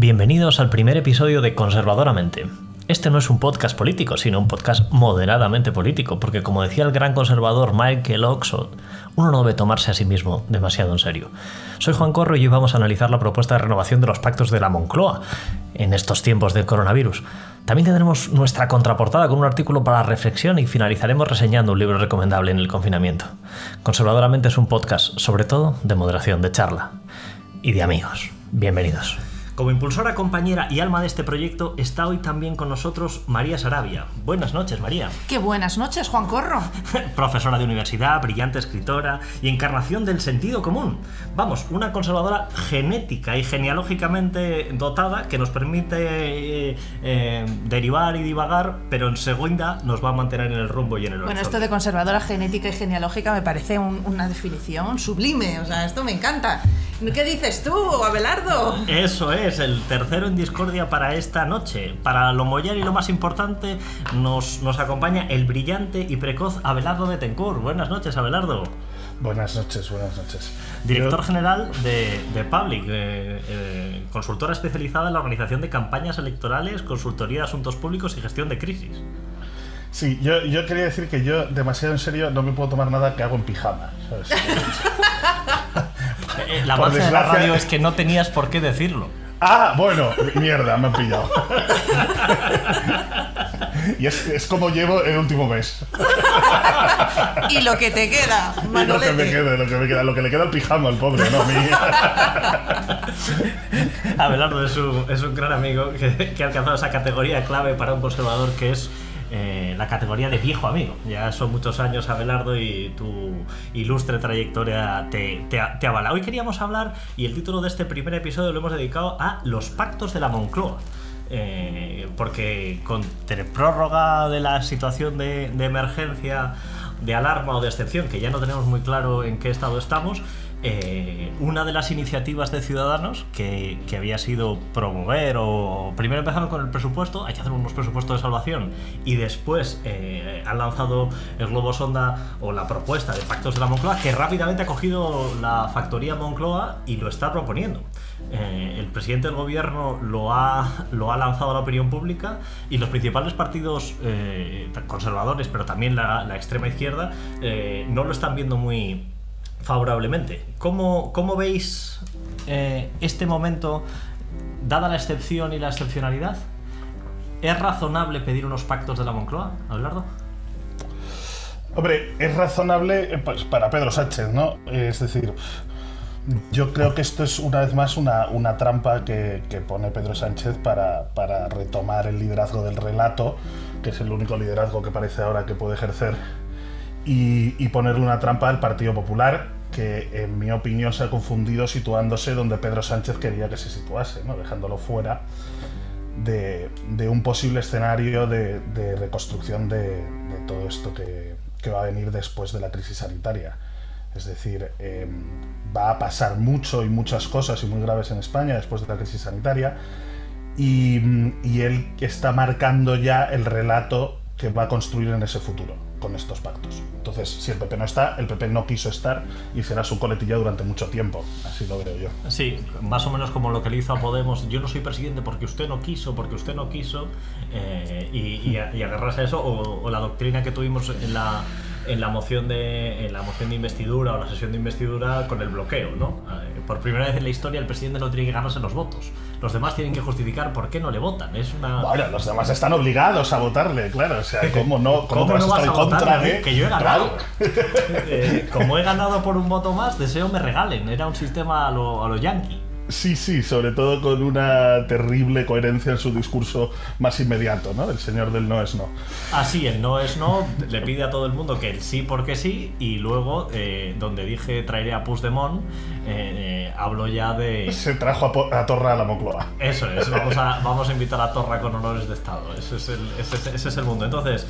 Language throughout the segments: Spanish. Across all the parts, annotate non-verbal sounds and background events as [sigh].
Bienvenidos al primer episodio de Conservadoramente. Este no es un podcast político, sino un podcast moderadamente político, porque como decía el gran conservador Michael Oxford, uno no debe tomarse a sí mismo demasiado en serio. Soy Juan Corro y hoy vamos a analizar la propuesta de renovación de los pactos de la Moncloa en estos tiempos del coronavirus. También tendremos nuestra contraportada con un artículo para reflexión y finalizaremos reseñando un libro recomendable en el confinamiento. Conservadoramente es un podcast, sobre todo, de moderación, de charla y de amigos. Bienvenidos. Como impulsora, compañera y alma de este proyecto está hoy también con nosotros María Sarabia. Buenas noches, María. Qué buenas noches, Juan Corro. [laughs] Profesora de universidad, brillante escritora y encarnación del sentido común. Vamos, una conservadora genética y genealógicamente dotada que nos permite eh, eh, derivar y divagar, pero en segunda nos va a mantener en el rumbo y en el horizonte. Bueno, esto de conservadora genética y genealógica me parece un- una definición sublime. O sea, esto me encanta. ¿Qué dices tú, Abelardo? Eso es, el tercero en discordia para esta noche. Para lo mollar y lo más importante, nos, nos acompaña el brillante y precoz Abelardo de Tencourt. Buenas noches, Abelardo. Buenas noches, buenas noches. Director Yo- general de, de Public, eh, eh, consultora especializada en la organización de campañas electorales, consultoría de asuntos públicos y gestión de crisis. Sí, yo, yo quería decir que yo demasiado en serio no me puedo tomar nada que hago en pijama. ¿sabes? [laughs] Eh, la magia de la radio es que no tenías por qué decirlo. Ah, bueno, mierda, me han pillado. [laughs] y es, es como llevo el último mes. Y lo que te queda, Y lo que Manolete. me queda, lo que me queda, lo que le queda al pijama al pobre, no a mí. [laughs] Abelardo es un, es un gran amigo que, que ha alcanzado esa categoría clave para un conservador que es eh, la categoría de viejo amigo. Ya son muchos años, Abelardo, y tu ilustre trayectoria te, te, avala. Hoy queríamos hablar, y el título de este primer episodio lo hemos dedicado a los pactos de la Moncloa. Eh, porque con prórroga de la situación de emergencia, de alarma o de excepción, que ya no tenemos muy claro en qué estado estamos, eh, una de las iniciativas de Ciudadanos que, que había sido promover o primero empezaron con el presupuesto, hay que hacer unos presupuestos de salvación y después eh, han lanzado el globo sonda o la propuesta de pactos de la Moncloa que rápidamente ha cogido la factoría Moncloa y lo está proponiendo. Eh, el presidente del gobierno lo ha, lo ha lanzado a la opinión pública y los principales partidos eh, conservadores, pero también la, la extrema izquierda, eh, no lo están viendo muy favorablemente. ¿Cómo, cómo veis eh, este momento, dada la excepción y la excepcionalidad? ¿Es razonable pedir unos pactos de la Moncloa, Abelardo? Hombre, es razonable eh, pues, para Pedro Sánchez, ¿no? Es decir, yo creo que esto es una vez más una, una trampa que, que pone Pedro Sánchez para, para retomar el liderazgo del relato, que es el único liderazgo que parece ahora que puede ejercer, y, y ponerle una trampa al Partido Popular, que en mi opinión se ha confundido situándose donde Pedro Sánchez quería que se situase, ¿no? dejándolo fuera de, un posible escenario de, reconstrucción de, todo esto que, va a venir después de la crisis sanitaria. Es decir, eh, va a pasar mucho y muchas cosas y muy graves en España después de la crisis sanitaria y, y él está marcando ya el relato que va a construir en ese futuro con estos pactos. Entonces, si el PP no está, el PP no quiso estar y será su coletilla durante mucho tiempo. Así lo veo yo. Sí, más o menos como lo que le hizo a Podemos. Yo no soy presidente porque usted no quiso, porque usted no quiso. eh, y, y, agarrarse a eso. O la doctrina que tuvimos en la, en la moción de en la moción de investidura o la sesión de investidura con el bloqueo, ¿no? Eh, por primera vez en la historia el presidente no tiene que ganarse los votos. Los demás tienen que justificar por qué no le votan. Es una. Bueno, los demás están obligados a votarle, claro. O sea, ¿cómo no? [laughs] ¿Cómo, ¿Cómo no vas a en contra de.? Que yo he ganado. Claro. [laughs] Eh, como he ganado por un voto más, deseo me regalen. Era un sistema a lo, a lo yankee. Sí, sí, sobre todo con una terrible coherencia en su discurso más inmediato, ¿no? El señor del no es no. Así, el no es no, le pide a todo el mundo que el sí porque sí, y luego, eh, donde dije traeré a Puigdemont, eh, eh, hablo ya de... Se trajo a, Torra a la Moncloa. Eso es, vamos a, vamos a invitar a Torra con honores de Estado, ese es el, ese es- ese es el mundo. Entonces,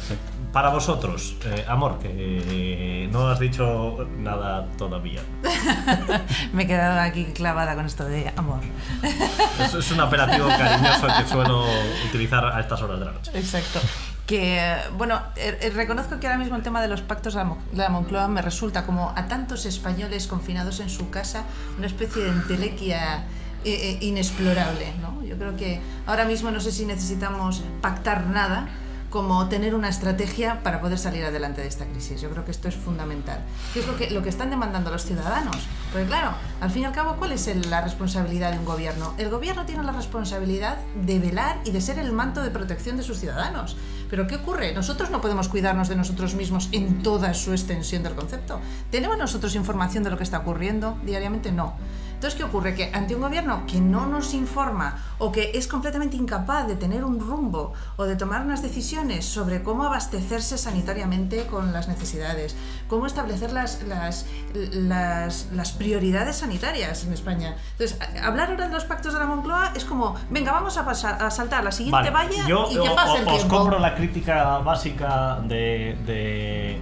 para vosotros, eh, amor, que eh, no has dicho nada todavía. [laughs] Me he quedado aquí clavada con esto de amor. [laughs] Eso es un apelativo cariñoso que suelo utilizar a estas horas de la noche. Exacto. Que, eh, bueno, eh, eh, reconozco que ahora mismo el tema de los pactos de la Moncloa me resulta como a tantos españoles confinados en su casa una especie de entelequia eh, inexplorable. ¿no? Yo creo que ahora mismo no sé si necesitamos pactar nada como tener una estrategia para poder salir adelante de esta crisis. Yo creo que esto es fundamental. ¿Qué es lo que, lo que están demandando los ciudadanos? Porque claro, al fin y al cabo, ¿cuál es la responsabilidad de un gobierno? El gobierno tiene la responsabilidad de velar y de ser el manto de protección de sus ciudadanos. Pero ¿qué ocurre? Nosotros no podemos cuidarnos de nosotros mismos en toda su extensión del concepto. ¿Tenemos nosotros información de lo que está ocurriendo diariamente? No. Entonces, ¿qué ocurre? Que ante un gobierno que no nos informa o que es completamente incapaz de tener un rumbo o de tomar unas decisiones sobre cómo abastecerse sanitariamente con las necesidades, cómo establecer las, las, las, prioridades sanitarias en España. Entonces, hablar ahora de los pactos de la Moncloa es como, venga, vamos a, pasar, a saltar la siguiente valla y que pase el os compro la crítica básica de, de,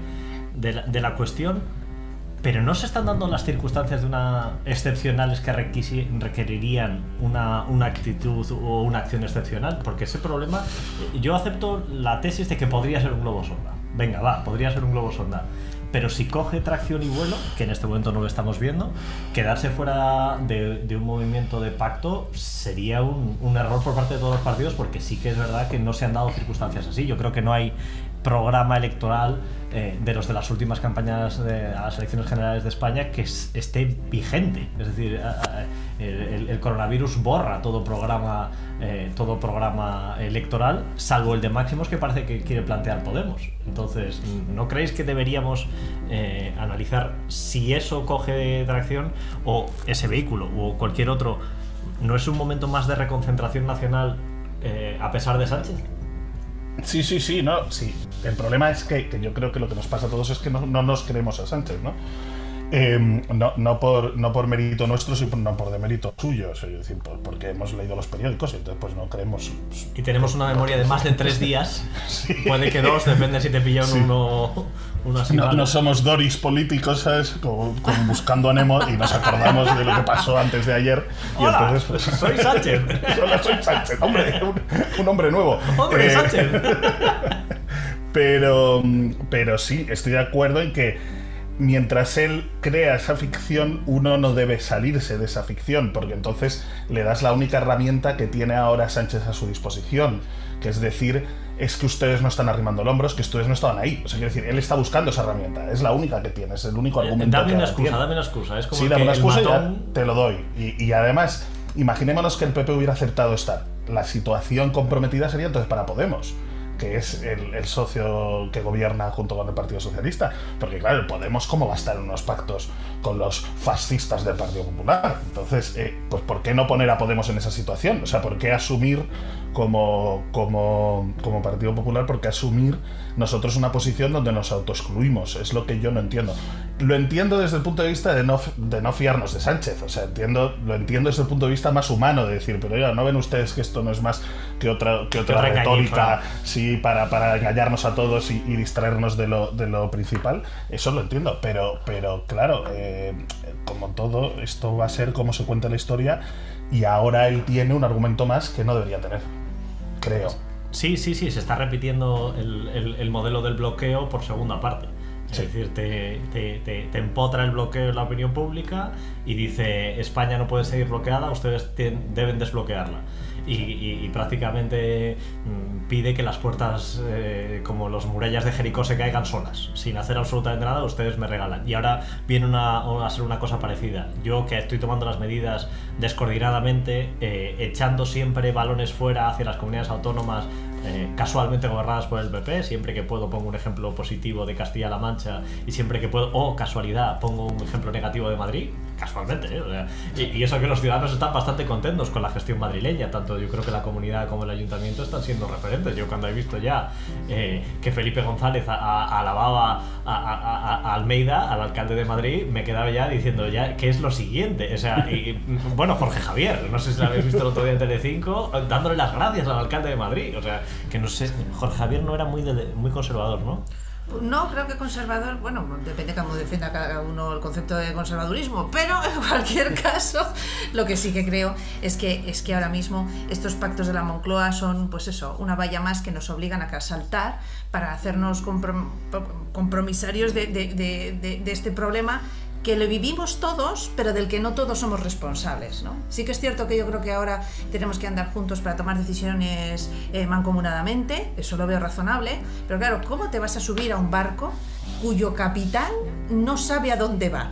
de, de la cuestión pero no se están dando las circunstancias de una excepcionales que requerirían una, una, actitud o una acción excepcional, porque ese problema, yo acepto la tesis de que podría ser un globo sonda. Venga, va, podría ser un globo sonda. Pero si coge tracción y vuelo, que en este momento no lo estamos viendo, quedarse fuera de, de un movimiento de pacto sería un, un, error por parte de todos los partidos, porque sí que es verdad que no se han dado circunstancias así. Yo creo que no hay programa electoral eh, de los de las últimas campañas de las elecciones generales de España que esté vigente. Es decir, el, coronavirus borra todo programa, eh, todo programa electoral, salvo el de máximos que parece que quiere plantear Podemos. Entonces, ¿no creéis que deberíamos eh, analizar si eso coge tracción o ese vehículo o cualquier otro? ¿No es un momento más de reconcentración nacional a pesar de Sánchez? Sí, sí, sí, no, sí. El problema es que, yo creo que lo que nos pasa a todos es que no, no nos creemos a Sánchez, ¿no? Em, no, no, por, no por mérito nuestro, sino por demérito suyo, es decir, porque hemos leído los periódicos y entonces pues no creemos. Y tenemos una memoria de más de tres días, [laughs] puede que dos, depende si te pillan uno, uno así. No, somos Doris políticos, ¿sabes? Como, buscando a Nemo y nos acordamos de lo que pasó antes de ayer. Y entonces, pues, soy Sánchez. [laughs] soy Sánchez, hombre, un, hombre nuevo. Hombre, eh, Sánchez. [laughs] pero, pero sí, estoy de acuerdo en que mientras él crea esa ficción, uno no debe salirse de esa ficción, porque entonces le das la única herramienta que tiene ahora Sánchez a su disposición, que es decir, es que ustedes no están arrimando el hombro, es que ustedes no estaban ahí. O sea, quiero decir, él está buscando esa herramienta, es la única que tiene, es el único eh, argumento. Dame una excusa, dame una excusa. Es como sí, dame una excusa y te lo doy. Y, y además, imaginémonos que el PP hubiera aceptado estar. La situación comprometida sería entonces para Podemos que es el, socio que gobierna junto con el Partido Socialista. Porque claro, Podemos cómo va a estar en unos pactos con los fascistas del Partido Popular. Entonces, eh, pues ¿por qué no poner a Podemos en esa situación? O sea, ¿por qué asumir como, como, como Partido Popular, por qué asumir nosotros una posición donde nos autoexcluimos? Es lo que yo no entiendo. Lo entiendo desde el punto de vista de no, de no fiarnos de Sánchez. O sea, entiendo, lo entiendo desde el punto de vista más humano, de decir, pero ya, ¿no ven ustedes que esto no es más que otra, que otra retórica? Sí, para, para engañarnos a todos y, distraernos de lo, de lo, principal, eso lo entiendo, pero, pero claro, eh, como todo, esto va a ser como se cuenta la historia y ahora él tiene un argumento más que no debería tener, creo. Sí, sí, sí, se está repitiendo el, el, modelo del bloqueo por segunda parte. Es decir, te, te, empotra el bloqueo en la opinión pública y dice España no puede seguir bloqueada, ustedes deben desbloquearla y, prácticamente mm, pide que las puertas eh, como los murallas de Jericó se caigan solas, sin hacer absolutamente nada, ustedes me regalan. Y ahora viene una, a ser una cosa parecida. Yo que estoy tomando las medidas descoordinadamente, eh, echando siempre balones fuera hacia las comunidades autónomas eh, casualmente gobernadas por el PP, siempre que puedo pongo un ejemplo positivo de Castilla-La Mancha y siempre que puedo, o casualidad, pongo un ejemplo negativo de Madrid, casualmente, ¿eh? y, eso que los ciudadanos están bastante contentos con la gestión madrileña, tanto yo creo que la comunidad como el ayuntamiento están siendo referentes. Yo cuando he visto ya eh, que Felipe González alababa a, Almeida, al alcalde de Madrid, me quedaba ya diciendo ya qué es lo siguiente. O sea, y, [laughs] bueno, Jorge Javier, no sé si lo habéis visto el otro día en Telecinco, dándole las gracias al alcalde de Madrid. O sea, que no sé, Jorge Javier no era muy, muy conservador, ¿no? No, creo que conservador, bueno, depende cómo defienda cada uno el concepto de conservadurismo, pero [laughs] en cualquier caso, lo que sí que creo es que, es que ahora mismo estos pactos de la Moncloa son, pues eso, una valla más que nos obligan a saltar para hacernos compromisarios de este problema que lo vivimos todos, pero del que no todos somos responsables. ¿no? Sí que es cierto que yo creo que ahora tenemos que andar juntos para tomar decisiones eh, mancomunadamente, eso lo veo razonable, pero claro, ¿cómo te vas a subir a un barco cuyo capitán no sabe a dónde va?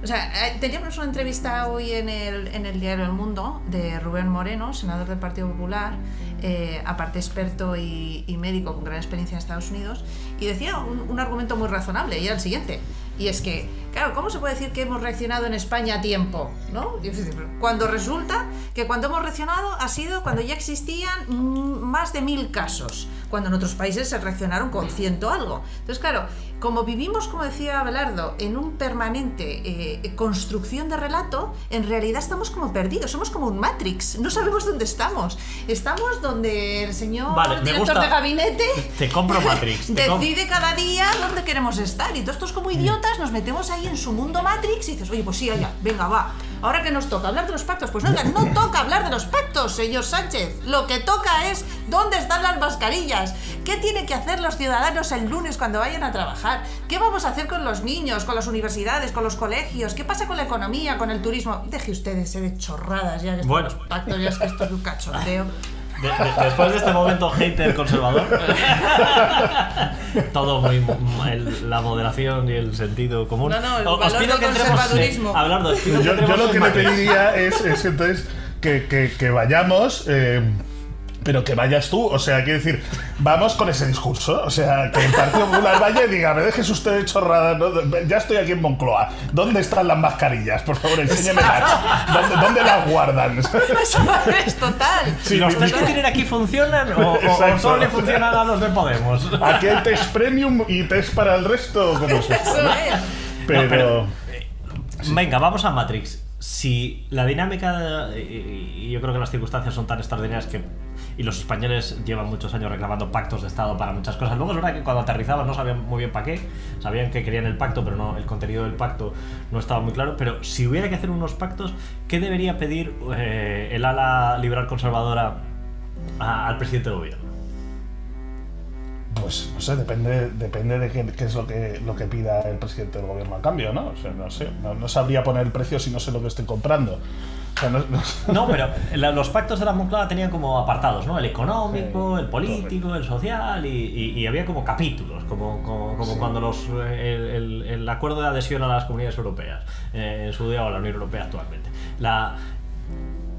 O sea, eh, teníamos una entrevista hoy en el, diario El Mundo de Rubén Moreno, senador del Partido Popular, eh, aparte experto y, médico con gran experiencia en Estados Unidos, y decía un argumento muy razonable, y era el siguiente, y es que, claro, ¿cómo se puede decir que hemos reaccionado en España a tiempo? ¿no? Cuando resulta que cuando hemos reaccionado ha sido cuando ya existían mm, más de mil casos, cuando en otros países se reaccionaron con ciento algo. Entonces, claro, como vivimos, como decía Abelardo, en un permanente eh, construcción de relato, en realidad estamos como perdidos, somos como un Matrix, no sabemos dónde estamos. Estamos donde el señor Vale, director de gabinete Te compro Matrix. te decide cada día dónde queremos estar. Y todos estos como idiotas nos metemos ahí en su mundo Matrix y dices, oye, pues sí, allá, venga, va. Ahora que nos toca hablar de los pactos, pues no, oiga, no toca hablar de los pactos, señor Sánchez. Lo que toca es dónde están las mascarillas. ¿Qué tienen que hacer los ciudadanos el lunes cuando vayan a trabajar? ¿Qué vamos a hacer con los niños, con las universidades, con los colegios? ¿Qué pasa con la economía, con el turismo? Deje usted de ser de chorradas ya que Bueno. los pactos, ya es que esto es un cachondeo. [laughs] De- de- después de este momento hater conservador, [laughs] todo muy el- la moderación y el sentido común. No, no, el O- os pido del que entremos, conservadurismo. eh, Abelardo, os pido Yo, lo que le pediría es, es entonces que, que- que vayamos, eh, pero que vayas tú. O sea, quiero decir, vamos con ese discurso. O sea, que el Partido Popular vaya y diga, me dejes usted de chorrada. ¿no? Ya estoy aquí en Moncloa. ¿Dónde están las mascarillas? Por favor, enséñemelas. ¿Dónde, dónde las guardan? [laughs] Eso es total. Si los test que tienen aquí funcionan o, o- [laughs] solo le funcionan a los de Podemos. [laughs] Aquí hay test premium y test para el resto. ¿Cómo es esto, Eso no? es. Pero, No, pero- Venga, vamos a Matrix. Si la dinámica, y y yo creo que las circunstancias son tan extraordinarias que. Y los españoles llevan muchos años reclamando pactos de Estado para muchas cosas. Luego es verdad que cuando aterrizaban no sabían muy bien para qué. Sabían que querían el pacto, pero no el contenido del pacto no estaba muy claro. Pero si hubiera que hacer unos pactos, ¿qué debería pedir eh, el ala liberal conservadora a- al presidente del gobierno? Pues no sé, depende, depende de qué, qué es lo que, lo que pida el presidente del gobierno a cambio, ¿no? O sea, no sé, no, no sabría poner el precio si no sé lo que estoy comprando. O sea, no- no- No, pero la- los pactos de la Moncloa tenían como apartados, ¿no? El económico, Sí, el político, el social y, y- y había como capítulos, como, como, como Sí. cuando los, el, el- el acuerdo de adhesión a las comunidades europeas, eh, en su día o la Unión Europea actualmente. La,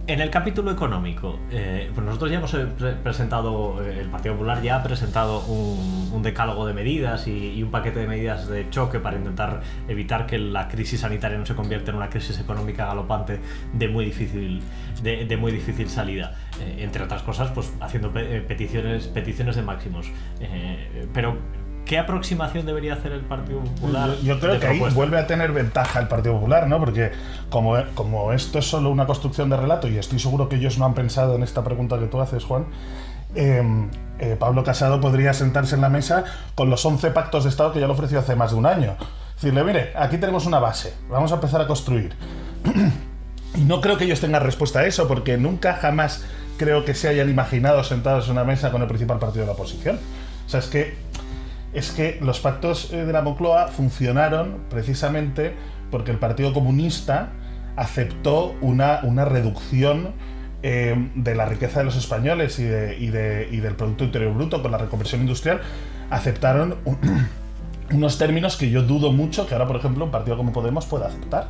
en el capítulo económico, eh, pues nosotros ya hemos eh, pre- presentado, eh, el Partido Popular ya ha presentado un, decálogo de medidas y, un paquete de medidas de choque para intentar evitar que la crisis sanitaria no se convierta en una crisis económica galopante de muy difícil, de, muy difícil salida. Entre otras cosas, pues haciendo pe- peticiones, peticiones de máximos. Pero, ¿qué aproximación debería hacer el Partido Popular? Yo, yo creo que ahí vuelve a tener ventaja el Partido Popular, ¿no? Porque como, como esto es solo una construcción de relato, y estoy seguro que ellos no han pensado en esta pregunta que tú haces, Juan, eh, eh, Pablo Casado podría sentarse en la mesa con los 11 pactos de Estado que ya le ofreció hace más de un año. Decirle, mire, aquí tenemos una base, vamos a empezar a construir. [clears throat] Y no creo que ellos tengan respuesta a eso, porque nunca jamás creo que se hayan imaginado sentados en una mesa con el principal partido de la oposición. O sea, es que, es que los pactos eh, de la Moncloa funcionaron precisamente porque el Partido Comunista aceptó una, una reducción eh, de la riqueza de los españoles y, de- y de- y del Producto Interior Bruto con la reconversión industrial. Aceptaron un- [clears throat] unos términos que yo dudo mucho que ahora, por ejemplo, un partido como Podemos pueda aceptar.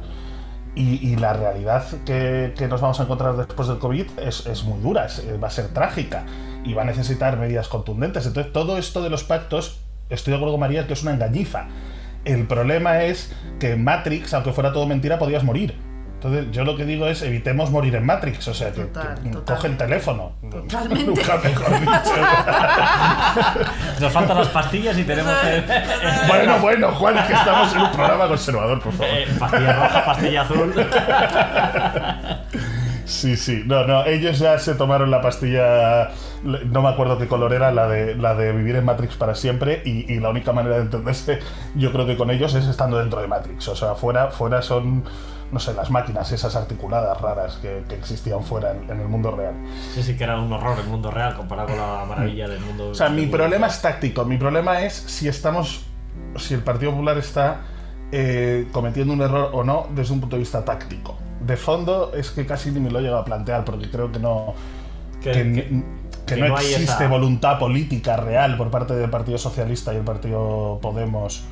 Y, la realidad que, que nos vamos a encontrar después del COVID es, es muy dura, eh, va a ser trágica y va a necesitar medidas contundentes. Entonces, todo esto de los pactos, estoy de acuerdo con María que es una engañifa. El problema es que en Matrix, aunque fuera todo mentira, podías morir. Entonces, yo lo que digo es evitemos morir en Matrix, o sea, que, Total, que total. coge el teléfono. Totalmente. [laughs] Nunca mejor dicho. [laughs] Nos faltan las pastillas y tenemos que... bueno, bueno, Juan, que estamos en un programa conservador, por favor. Eh, pastilla roja, pastilla azul. [laughs] Sí, sí, no, no, ellos ya se tomaron la pastilla, no me acuerdo qué color era, la de, la de vivir en Matrix para siempre, y, y la única manera de entenderse, [laughs] yo creo que con ellos es estando dentro de Matrix, o sea, fuera, fuera son, no sé, las máquinas esas articuladas raras que, que existían fuera en, en el mundo real. Sí, sí que era un horror el mundo real comparado con la maravilla del mundo. O sea, mi problema es táctico, mi problema es si estamos, si el Partido Popular está eh, cometiendo un error o no desde un punto de vista táctico. De fondo es que casi ni me lo he llegado a plantear porque creo que no... Que- que, que- no, existe esa- voluntad política real por parte del Partido Socialista y el Partido Podemos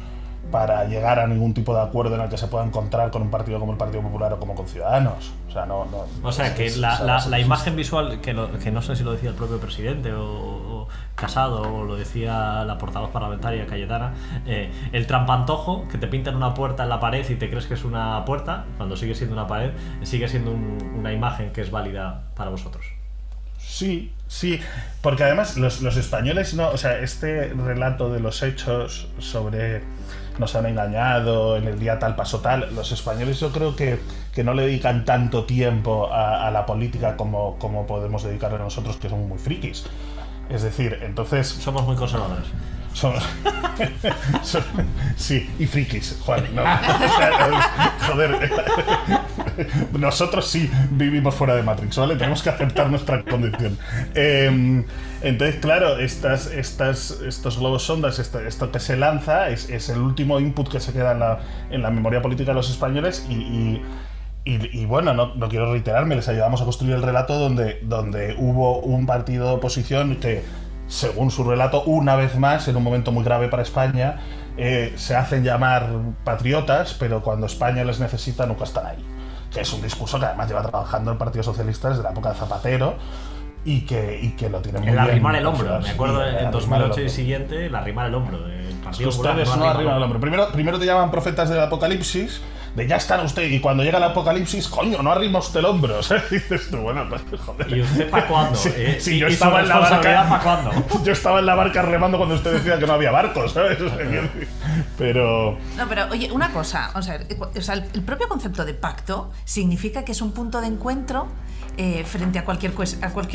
para llegar a ningún tipo de acuerdo en el que se pueda encontrar con un partido como el Partido Popular o como con Ciudadanos. O sea, no... no O sea, que es- la, imagen visual, que, lo- que no sé si lo decía el propio presidente o, o Casado o lo decía la portavoz parlamentaria Cayetana, eh, el trampantojo que te pintan una puerta en la pared y te crees que es una puerta, cuando sigue siendo una pared, sigue siendo un- una imagen que es válida para vosotros. Sí, sí, porque además los, los españoles no, o sea, este relato de los hechos sobre nos han engañado, en el día tal pasó tal, los españoles yo creo que, que no le dedican tanto tiempo a, a la política como, como podemos dedicarle nosotros que somos muy frikis. Es decir, entonces Somos muy conservadores. son, [laughs] son- sí, y frikis, Juan. ¿no? [laughs] O sea, joder, [laughs] nosotros sí vivimos fuera de Matrix, ¿vale? Tenemos que aceptar nuestra [laughs] condición. Eh, entonces, claro, estas, estas, estos globos sondas, esto, esto que se lanza, es, el último input que se queda en la, memoria política de los españoles y- bueno, no, no quiero reiterarme, les ayudamos a construir el relato donde, donde hubo un partido de oposición que, según su relato, una vez más, en un momento muy grave para España, eh, se hacen llamar patriotas, pero cuando España les necesita nunca están ahí. Que es un discurso que además lleva trabajando el Partido Socialista desde la época de Zapatero y que, y que lo tiene muy El bien. arrimar el hombro. Me acuerdo el en arrimar el 2008 y siguiente, el arrimar el hombro. El Popular ustedes no arrima arriban el hombro. Primero, primero te llaman profetas del apocalipsis, de ya están usted, y cuando llega el apocalipsis, coño, no arrima usted el hombro. [laughs] ¿sabes? Dices tú, bueno, pues joder. ¿Y usted para cuándo? Sí, Eh, sí, y- yo estaba en la barca. ¿Para cuándo? [laughs] Yo estaba en la barca remando cuando usted decía que no había barcos, ¿sabes? Pero. No, pero oye, una cosa, o sea, o sea, el, el propio concepto de pacto significa que es un punto de encuentro eh, frente a cualquier,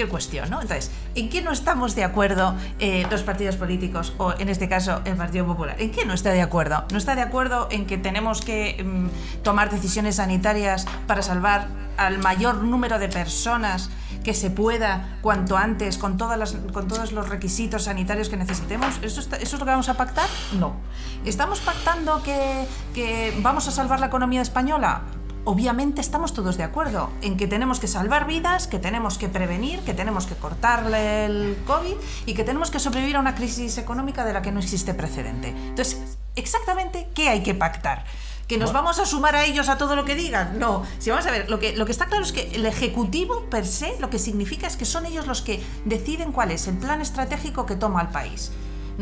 cuestión, ¿no? Entonces, ¿en qué no estamos de acuerdo eh, los partidos políticos o, en este caso, el Partido Popular? ¿En qué no está de acuerdo? ¿No está de acuerdo en que tenemos que mm, tomar decisiones sanitarias para salvar al mayor número de personas que se pueda cuanto antes con, todas todos los requisitos sanitarios que necesitemos? ¿Eso, está- ¿Eso es lo que vamos a pactar? No. ¿Estamos pactando que vamos a salvar la economía española? Obviamente estamos todos de acuerdo en que tenemos que salvar vidas, que tenemos que prevenir, que tenemos que cortarle el COVID y que tenemos que sobrevivir a una crisis económica de la que no existe precedente. Entonces, exactamente, ¿qué hay que pactar? ¿Que nos vamos a sumar a ellos a todo lo que digan? No. Si vamos a ver, lo que, lo que está claro es que el Ejecutivo per se lo que significa es que son ellos los que deciden cuál es el plan estratégico que toma el país.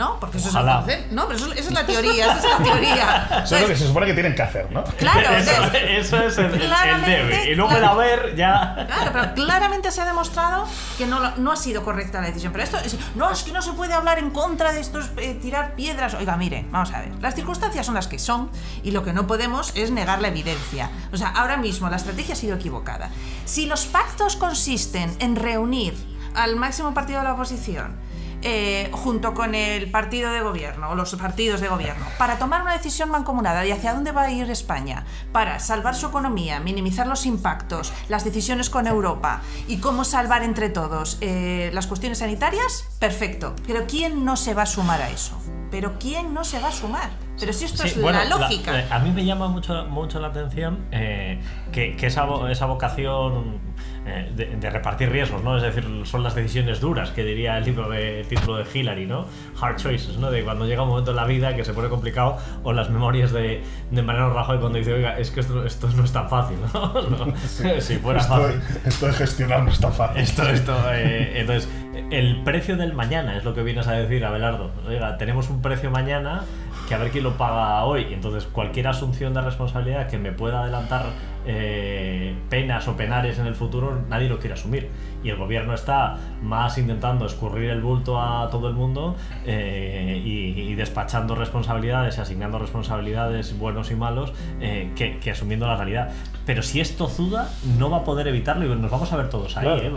¿No? Porque eso Ojalá. es el concepto. No, pero eso, esa es la teoría, esa es la teoría. [laughs] Eso es lo que se supone que tienen que hacer, ¿no? Claro, Eso, eso es el, el debe. Y luego el claro. haber ya. Claro, pero claramente se ha demostrado que no, no ha sido correcta la decisión. Pero esto es, no, es que no se puede hablar en contra de estos eh, tirar piedras. Oiga, mire, vamos a ver. Las circunstancias son las que son y lo que no podemos es negar la evidencia. O sea, ahora mismo la estrategia ha sido equivocada. Si los pactos consisten en reunir al máximo partido de la oposición, eh, junto con el partido de gobierno o los partidos de gobierno para tomar una decisión mancomunada de hacia dónde va a ir España, para salvar su economía, minimizar los impactos, las decisiones con Europa y cómo salvar entre todos eh, las cuestiones sanitarias, perfecto. Pero ¿quién no se va a sumar a eso? ¿Pero quién no se va a sumar? Pero si esto Sí, es bueno, la lógica. eh, a mí me llama mucho, mucho la atención eh, que, que esa, esa vocación de, de repartir riesgos, ¿no? Es decir, son las decisiones duras, que diría el libro de el título de Hillary, ¿no? Hard choices, ¿no? De cuando llega un momento en la vida que se pone complicado, o las memorias de, de Mariano Rajoy cuando dice, oiga, es que esto, esto no es tan fácil, ¿no? [laughs] No, si fuera Esto, fácil. esto de gestionar no está fácil. Esto, esto, eh, entonces, el precio del mañana es lo que vienes a decir, Abelardo. Oiga, tenemos un precio mañana que a ver quién lo paga hoy. Entonces, cualquier asunción de responsabilidad que me pueda adelantar eh, penas o penares en el futuro, nadie lo quiere asumir. Y el gobierno está más intentando escurrir el bulto a todo el mundo eh, y, y despachando responsabilidades y asignando responsabilidades buenos y malos eh, que, que asumiendo la realidad. Pero si es tozuda, no va a poder evitarlo y nos vamos a ver todos ahí. Claro. ¿eh?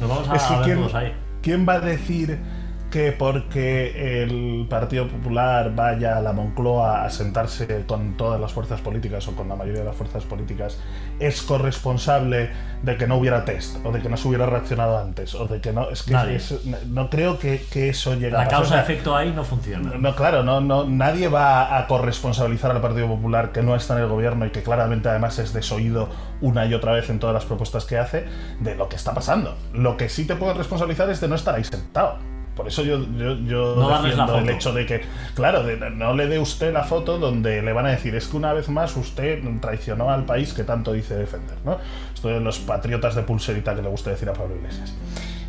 Nos vamos a Es que ver ¿quién, todos ahí. quién va a decir que porque el Partido Popular vaya a la Moncloa a sentarse con todas las fuerzas políticas o con la mayoría de las fuerzas políticas es corresponsable de que no hubiera test o de que no se hubiera reaccionado antes o de que no es que no creo que, eso llegue la causa efecto ahí no funciona. no claro no no nadie va a corresponsabilizar al Partido Popular que no está en el gobierno y que claramente además es desoído una y otra vez en todas las propuestas que hace de lo que está pasando. Lo que sí te puedo responsabilizar es de no estar ahí sentado por eso yo, yo, defiendo el hecho de que, claro, no le dé usted la foto donde le van a decir es que una vez más usted traicionó al país que tanto dice defender, ¿no? Esto de los patriotas de pulserita que le gusta decir a Pablo Iglesias.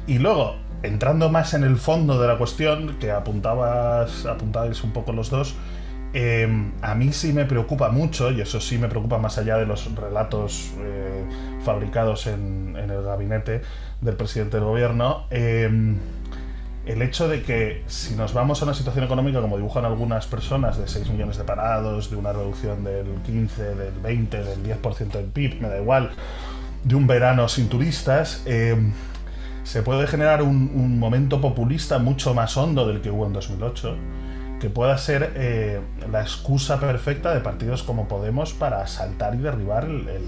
Y luego, entrando más en el fondo de la cuestión, que apuntabas, apuntabais un poco los dos, em, a mí sí me preocupa mucho, y eso sí me preocupa más allá de los relatos eh, fabricados en, en, el gabinete del presidente del gobierno, em, el hecho de que si nos vamos a una situación económica como dibujan algunas personas de 6 millones de parados, de una reducción del 15, del 20, del 10% del PIB, me da igual, de un verano sin turistas, eh, se puede generar un, momento populista mucho más hondo del que hubo en 2008, que pueda ser eh, la excusa perfecta de partidos como Podemos para asaltar y derribar el el,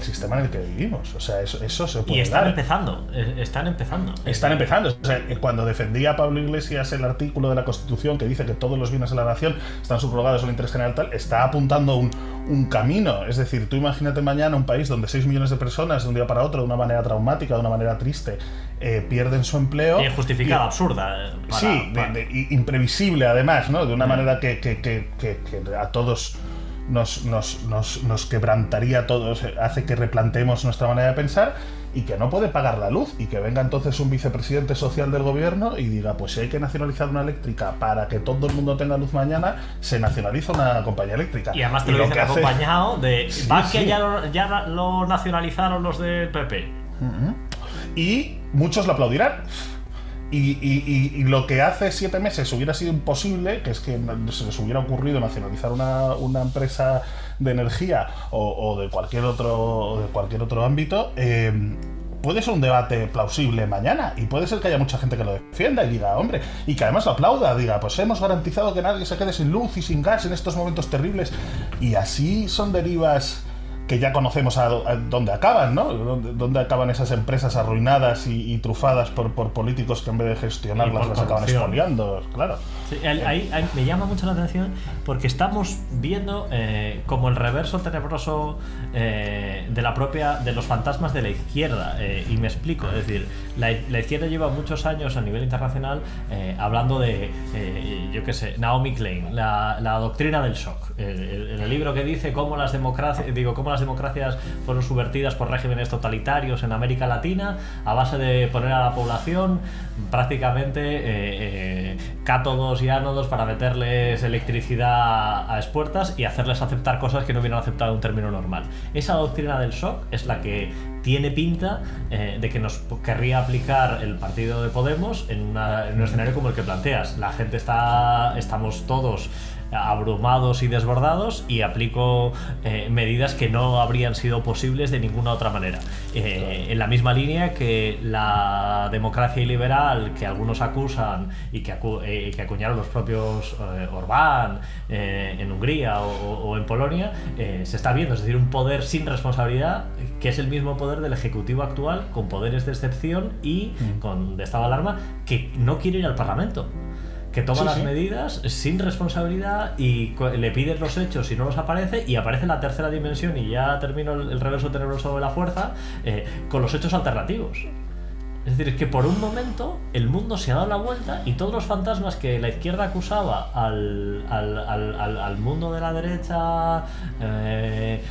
sistema en el que vivimos. O sea, eso, eso se puede. Y están empezando, eh, están empezando. Están empezando. O sea, cuando defendía Pablo Iglesias el artículo de la Constitución que dice que todos los bienes de la nación están subrogados al interés general tal, está apuntando un, un camino. Es decir, tú imagínate mañana un país donde 6 millones de personas de un día para otro, de una manera traumática, de una manera triste, eh, pierden su empleo. Y justificada, absurda. Eh, sí, imprevisible además, ¿no? De una mm. manera que, que, que, que a todos nos, nos, nos, quebrantaría a todos, hace que replanteemos nuestra manera de pensar y que no puede pagar la luz y que venga entonces un vicepresidente social del gobierno y diga, pues si hay que nacionalizar una eléctrica para que todo el mundo tenga luz mañana, se nacionaliza una compañía eléctrica. Y además te lo, dice acompañado de, [laughs] va que ya lo, ya lo nacionalizaron los del PP. Y muchos lo aplaudirán. Y, lo que hace siete meses hubiera sido imposible, que es que se les hubiera ocurrido nacionalizar una, empresa de energía o, de cualquier otro de cualquier otro ámbito, em, puede ser un debate plausible mañana y puede ser que haya mucha gente que lo defienda y diga, hombre, y que además lo aplauda, diga, pues hemos garantizado que nadie se quede sin luz y sin gas en estos momentos terribles. Y así son derivas que ya conocemos a, dónde acaban, ¿no? Dónde, acaban esas empresas arruinadas y, trufadas por, por, políticos que en vez de gestionarlas las acaban expoliando, claro. ahí, me llama mucho la atención porque estamos viendo eh, como el reverso tenebroso eh, de la propia de los fantasmas de la izquierda eh, y me explico, es decir, la, izquierda lleva muchos años a nivel internacional hablando de, yo qué sé, Naomi Klein, la, doctrina del shock, en el libro que dice cómo las democracias, digo, cómo las democracias fueron subvertidas por regímenes totalitarios en América Latina a base de poner a la población prácticamente eh, eh, cátodos y ánodos para meterles electricidad a expuertas y hacerles aceptar cosas que no hubieran aceptado en un término normal. Esa doctrina del shock es la que tiene pinta eh, de que nos querría aplicar el partido de Podemos en, un escenario como el que planteas. La gente está, estamos todos abrumados y desbordados y aplico eh, medidas que no habrían sido posibles de ninguna otra manera. Eh, en la misma línea que la democracia liberal que algunos acusan y que, eh, que acuñaron los propios Orbán en Hungría o, en Polonia, se está viendo, es decir, un poder sin responsabilidad que es el mismo poder del Ejecutivo actual con poderes de excepción y mm. con de estado de alarma que no quiere ir al Parlamento que toma las medidas sin responsabilidad y le pides los hechos y no los aparece y aparece la tercera dimensión y ya termino el, reverso tenebroso de la fuerza eh, con los hechos alternativos. Es decir, que por un momento el mundo se ha dado la vuelta y todos los fantasmas que la izquierda acusaba al, al, mundo de la derecha eh,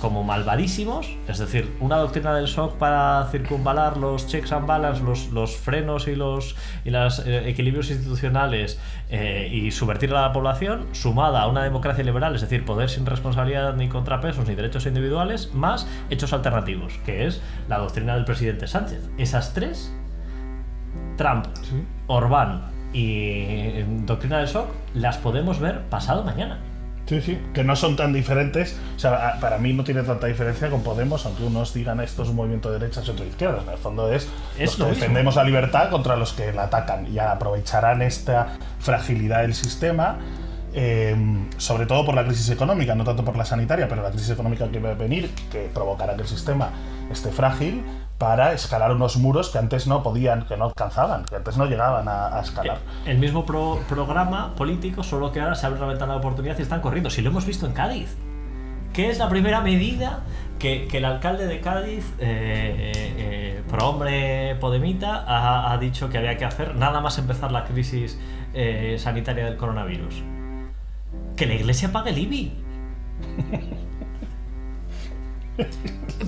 como malvadísimos, es decir, una doctrina del shock para circunvalar los checks and balance, los, los frenos y los y los eh, equilibrios institucionales eh, y subvertir a la población, sumada a una democracia liberal, es decir, poder sin responsabilidad ni contrapesos ni derechos individuales, más hechos alternativos, que es la doctrina del presidente Sánchez. Esas tres, Trump, Orbán y eh, doctrina del shock, las podemos ver pasado mañana. Sí, sí, que no son tan diferentes. O sea, para mí no tiene tanta diferencia con Podemos, aunque unos digan esto es un movimiento de derechas y otro de izquierdas. En el fondo es, Es los lo que mismo. defendemos la libertad contra los que la atacan y aprovecharán esta fragilidad del sistema. eh, sobre todo por la crisis económica, no tanto por la sanitaria, pero la crisis económica que va a venir, que provocará que el sistema esté frágil, para escalar unos muros que antes no podían, que no alcanzaban, que antes no llegaban a, a escalar. El mismo pro- programa político, solo que ahora se abre una ventana de oportunidad y están corriendo. Si lo hemos visto en Cádiz. ¿Qué es la primera medida que, que el alcalde de Cádiz, eh, eh, eh, pro hombre podemita, ha, ha dicho que había que hacer nada más empezar la crisis eh, sanitaria del coronavirus? Que la iglesia pague el IBI.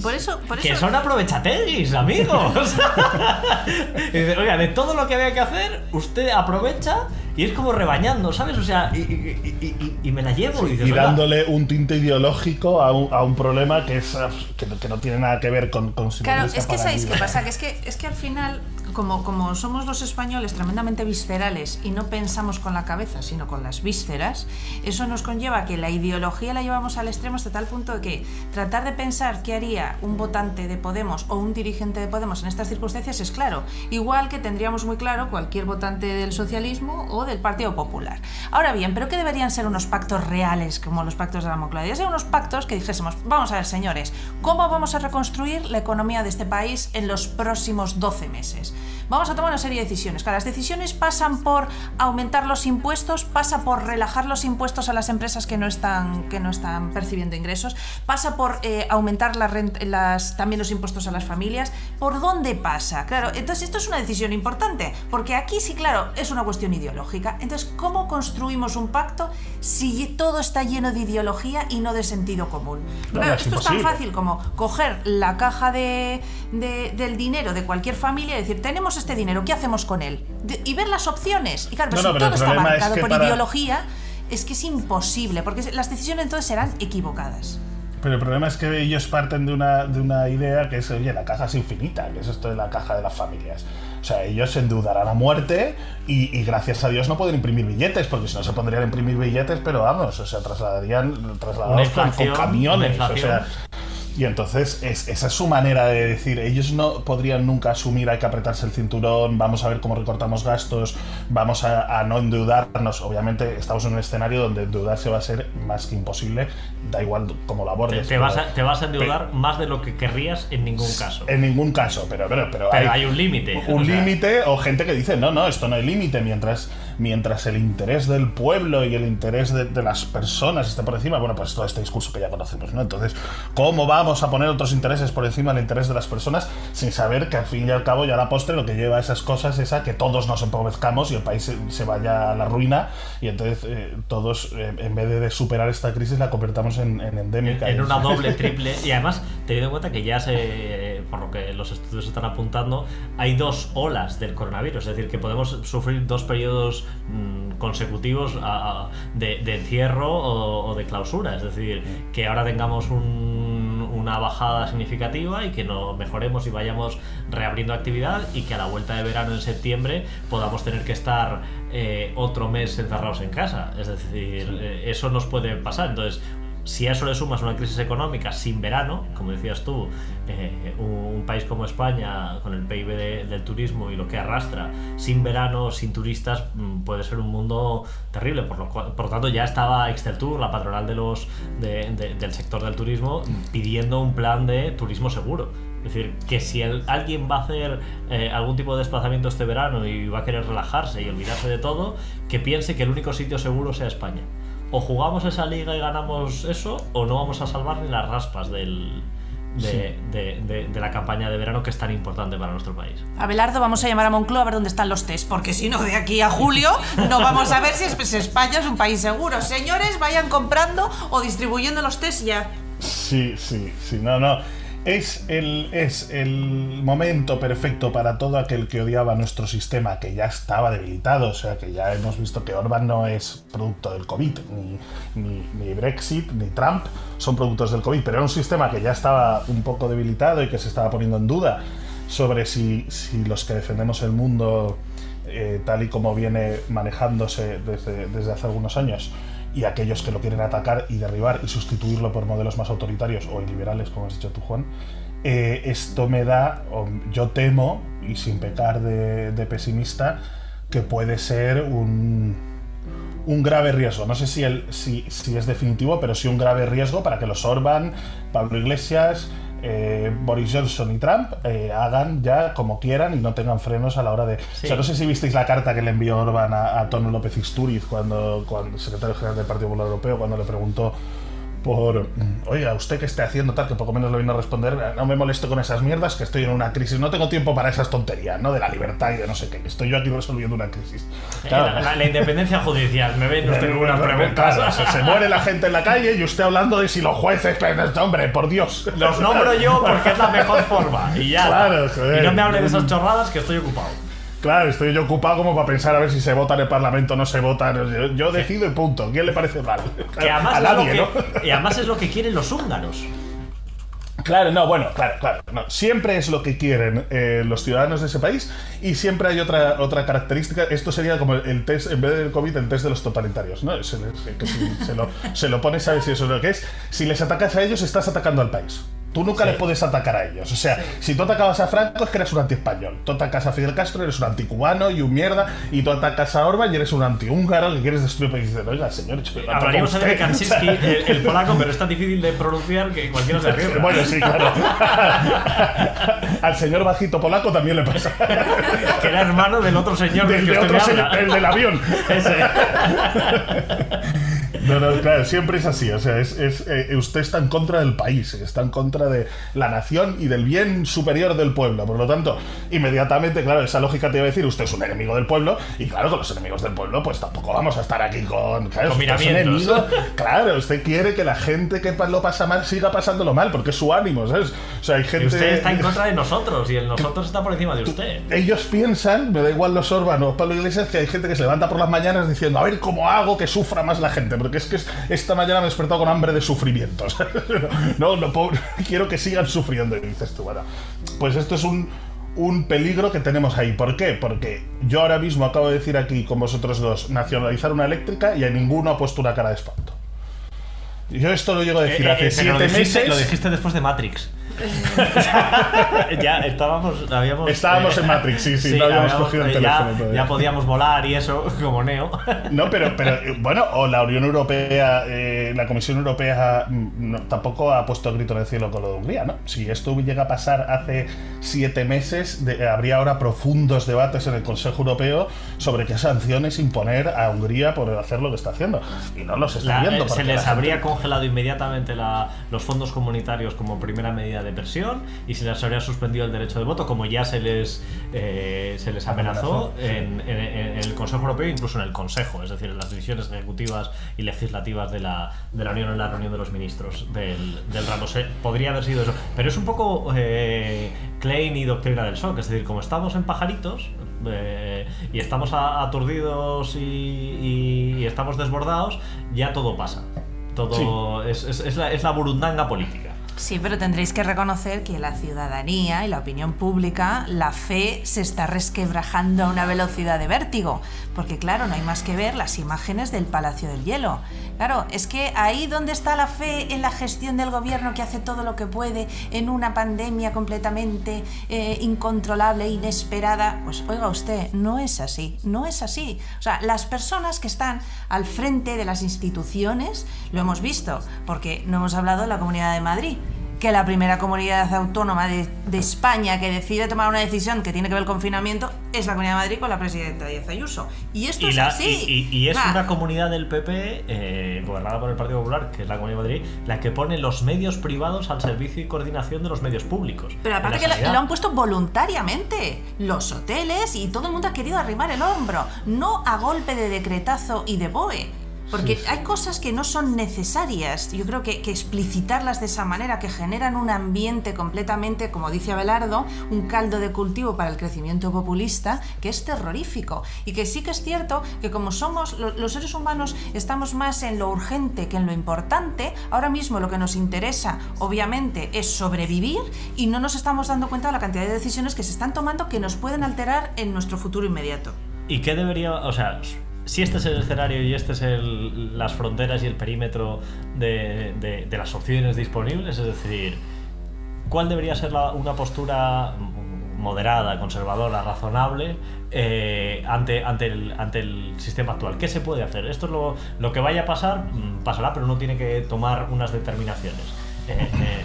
Por eso, por Que eso son aprovechateguis, amigos. [laughs] Y dice, Oiga, de todo lo que había que hacer, usted aprovecha y es como rebañando, ¿sabes? O sea, y, y- y- y- y me la llevo. y, dices, y "Oiga, dándole un tinte ideológico a un, a un problema que es que, no- que no tiene nada que ver con, con si la Claro, es que sabéis qué pasa, que es que, es que al final, como, somos los españoles tremendamente viscerales y no pensamos con la cabeza, sino con las vísceras, eso nos conlleva que la ideología la llevamos al extremo hasta tal punto de que tratar de pensar qué haría un votante de Podemos o un dirigente de Podemos en estas circunstancias es claro. Igual que tendríamos muy claro cualquier votante del socialismo o del Partido Popular. Ahora bien, ¿pero qué deberían ser unos pactos reales como los pactos de la Moncloa? Deberían ser unos pactos que dijésemos, vamos a ver señores, ¿cómo vamos a reconstruir la economía de este país en los próximos 12 meses? Vamos a tomar una serie de decisiones. Claro, las decisiones pasan por aumentar los impuestos, pasa por relajar los impuestos a las empresas que no están, que no están percibiendo ingresos, pasa por eh, aumentar la las, también los impuestos a las familias. ¿Por dónde pasa? Claro, entonces esto es una decisión importante, porque aquí sí, claro, es una cuestión ideológica. Entonces, ¿cómo construimos un pacto si todo está lleno de ideología y no de sentido común? No, Claro, es esto es tan fácil como coger la caja de, de- del dinero de cualquier familia y decir, tenemos este dinero, ¿qué hacemos con él? De- y ver las opciones. Y claro, pero No, no, si pero el todo está problema es marcado que por para- ideología, es que es imposible, porque las decisiones entonces serán equivocadas. Pero el problema es que ellos parten de una, de una idea que es, oye, la caja es infinita, que es esto de la caja de las familias. O sea, ellos se endeudarán a muerte y, y gracias a Dios no pueden imprimir billetes, porque si no se pondrían a imprimir billetes, pero vamos, o sea, trasladarían trasladados con, con camiones. O sea. Y entonces es- esa es su manera de decir, ellos no podrían nunca asumir hay que apretarse el cinturón, vamos a ver cómo recortamos gastos, vamos a, a no endeudarnos. Obviamente estamos en un escenario donde endeudarse va a ser más que imposible, da igual cómo lo Te, abordes. te vas a, te vas a endeudar más de lo que querrías en ningún caso. en ningún caso, pero, pero, pero, Pero hay un límite, Un límite o gente que dice, no, no, esto no hay límite, mientras, mientras el interés del pueblo y el interés de, de las personas esté por encima, bueno, pues todo este discurso que ya conocemos, ¿no? Entonces, ¿cómo vamos a poner otros intereses por encima del interés de las personas sin saber que al fin y al cabo ya la postre lo que lleva a esas cosas es a que todos nos empobrezcamos y el país se, se vaya a la ruina y entonces eh, todos, eh, en vez de superar esta crisis, la convertamos en, en endémica. en Y- una [laughs] doble, triple. Y además, teniendo en cuenta que ya se, por lo que los estudios están apuntando, hay dos olas del coronavirus. Es decir, que podemos sufrir dos periodos mm, consecutivos a- a- de, de encierro o, o de clausura. Es decir, que ahora tengamos un- una bajada significativa y que nos mejoremos y vayamos reabriendo actividad y que a la vuelta de verano en septiembre podamos tener que estar eh, otro mes encerrados en casa. Es decir, eh, eso nos puede pasar. Entonces, si a eso le sumas una crisis económica sin verano, como decías tú, eh, un, un país como España, con el PIB de- del turismo y lo que arrastra, sin verano, sin turistas, mm, puede ser un mundo terrible. Por lo, cual- por lo tanto, ya estaba Extertur, la patronal de los, de- de- del sector del turismo, pidiendo un plan de turismo seguro. Es decir, que si el- alguien va a hacer eh, algún tipo de desplazamiento este verano y va a querer relajarse y olvidarse de todo, que piense que el único sitio seguro sea España o jugamos esa liga y ganamos eso, o no vamos a salvar ni las raspas del, de, de- de- de la campaña de verano que es tan importante para nuestro país. Abelardo, vamos a llamar a Moncloa a ver dónde están los test, porque si no, de aquí a julio no vamos a ver si es- si España es un país seguro. Señores, vayan comprando o distribuyendo los test ya. Sí, sí, sí, no, no. Es el, es el momento perfecto para todo aquel que odiaba nuestro sistema, que ya estaba debilitado. O sea, que ya hemos visto que Orban no es producto del COVID, ni, ni, Brexit, ni Trump son productos del COVID, pero era un sistema que ya estaba un poco debilitado y que se estaba poniendo en duda sobre si, si los que defendemos el mundo, eh, tal y como viene manejándose desde, desde hace algunos años, y aquellos que lo quieren atacar y derribar y sustituirlo por modelos más autoritarios o liberales, como has dicho tú, Juan, eh, esto me da, yo temo, y sin pecar de, pesimista, que puede ser un, un grave riesgo. No sé si, el, si, si, es definitivo, pero sí un grave riesgo para que los Orban, Pablo Iglesias, eh, Boris Johnson y Trump eh, hagan ya como quieran y no tengan frenos a la hora de... O sea, no sé si visteis la carta que le envió Orban a, a Tono López Isturiz cuando, cuando secretario general del Partido Popular Europeo, cuando le preguntó por, oiga, usted que esté haciendo tal, que poco menos le vino a responder, no me molesto con esas mierdas, que estoy en una crisis, no tengo tiempo para esas tonterías, ¿no? De la libertad y de no sé qué, estoy yo aquí resolviendo una crisis. la, independencia judicial, me ven usted ninguna [laughs] pregunta. se, muere la gente en la calle y usted hablando de si los jueces, hombre, por Dios. Los nombro yo porque es la mejor forma, y ya. Claro, Y no me hable de esas chorradas que estoy ocupado. Claro, estoy yo ocupado como para pensar a ver si se vota en el Parlamento o no se vota. Yo, decido y punto. ¿Quién le parece mal? a nadie, ¿no? Y además es lo que quieren los húngaros. Claro, no, bueno, claro, claro. Siempre es lo que quieren eh, los ciudadanos de ese país y siempre hay otra, otra característica. Esto sería como el test, en vez del COVID, el test de los totalitarios, ¿no? Se, lo, se lo pones, sabes si eso es lo que es. Si les atacas a ellos, estás atacando al país. Tú nunca les puedes atacar a ellos. O sea, si tú atacabas a Franco es que eres un anti-español. Tú atacas a Fidel Castro, eres un anticubano y un mierda. Y tú atacas a Orban y eres un anti-húngaro que quieres destruir el país. Y dices, oiga, señor, Hablaríamos de [laughs] Kaczynski, el, el, polaco, pero es tan difícil de pronunciar que cualquiera se ríe. Bueno, sí, claro. [laughs] Al señor bajito polaco también le pasa. [laughs] que era hermano del otro señor del, que otro señor, el del avión. Ese. No, no, claro, siempre es así. O sea, es, eh, usted está en contra del país, está en contra de la nación y del bien superior del pueblo. Por lo tanto, inmediatamente, claro, esa lógica te iba a decir, usted es un enemigo del pueblo, y claro, con los enemigos del pueblo, pues tampoco vamos a estar aquí con. Claro, claro, usted quiere que la gente que lo pasa mal siga pasándolo mal, porque es su ánimo, ¿sabes? O sea, hay gente. Y usted está en contra de nosotros, y el nosotros está por encima de usted. Ellos piensan, me da igual los órbanos, Pablo Iglesias, que hay gente que se levanta por las mañanas diciendo, a ver cómo hago que sufra más la gente, porque es que esta mañana me he despertado con hambre de sufrimientos. [laughs] no, no, [laughs] quiero que sigan sufriendo. Y dices tú, bueno, pues esto es un, un peligro que tenemos ahí. ¿Por qué? Porque yo ahora mismo acabo de decir aquí con vosotros dos nacionalizar una eléctrica y a ninguno ha puesto una cara de espanto. Yo esto lo llego a decir eh, hace eh, siete meses. Lo dijiste después de Matrix. [laughs] ya estábamos, habíamos, estábamos en Matrix, sí, sí, no habíamos, cogido el teléfono ya, Ya podíamos volar y eso, [laughs] como Neo. no, pero, pero [laughs] bueno, o la Unión Europea, eh, la Comisión Europea mm, tampoco ha puesto grito en el cielo con lo de Hungría, ¿no? Si esto llega a pasar hace siete meses, habría ahora profundos debates en el Consejo Europeo sobre qué sanciones imponer a Hungría por hacer lo que está haciendo. Y no los está viendo. Eh, se les habría congelado inmediatamente los fondos comunitarios como primera medida de presión y se les habría suspendido el derecho de voto, como ya se les, eh, se les amenazó en, el Consejo Europeo, incluso en el Consejo, es decir, en las divisiones ejecutivas y legislativas de la, de la Unión en la reunión de los ministros del, del ramo. podría haber sido eso. Pero es un poco eh, Klein y Doctrina del Shock, es decir, como estamos en pajaritos eh, y estamos aturdidos y, estamos desbordados, ya todo pasa. Todo es, es, la, es la burundanga política. Sí, pero tendréis que reconocer que la ciudadanía y la opinión pública, la fe se está resquebrajando a una velocidad de vértigo, porque claro, no hay más que ver las imágenes del Palacio del Hielo. Claro, es que ahí donde está la fe en la gestión del gobierno que hace todo lo que puede en una pandemia completamente eh, incontrolable, inesperada, pues oiga usted, no es así, no es así. O sea, las personas que están al frente de las instituciones, lo hemos visto, porque no hemos hablado de la Comunidad de Madrid, que la primera comunidad autónoma de, España que decide tomar una decisión que tiene que ver el confinamiento es la Comunidad de Madrid con la presidenta Díaz Ayuso. Y esto es así. Y, es una comunidad del PP, eh, gobernada por el Partido Popular, que es la Comunidad de Madrid, la que pone los medios privados al servicio y coordinación de los medios públicos. Pero aparte que lo, han puesto voluntariamente. Los hoteles y todo el mundo ha querido arrimar el hombro, no a golpe de decretazo y de BOE. Porque hay cosas que no son necesarias, yo creo que, explicitarlas de esa manera, que generan un ambiente completamente, como dice Abelardo, un caldo de cultivo para el crecimiento populista, que es terrorífico. Y que sí que es cierto que como somos, los seres humanos estamos más en lo urgente que en lo importante, ahora mismo lo que nos interesa, obviamente, es sobrevivir y no nos estamos dando cuenta de la cantidad de decisiones que se están tomando que nos pueden alterar en nuestro futuro inmediato. ¿Y qué debería, o sea, si este es el escenario y este es el, las fronteras y el perímetro de, las opciones disponibles, es decir, ¿cuál debería ser una postura moderada, conservadora, razonable eh, ante, ante, el, ante el sistema actual? ¿Qué se puede hacer? Esto es lo, lo que vaya a pasar, mm, pasará, pero uno tiene que tomar unas determinaciones. Eh, eh,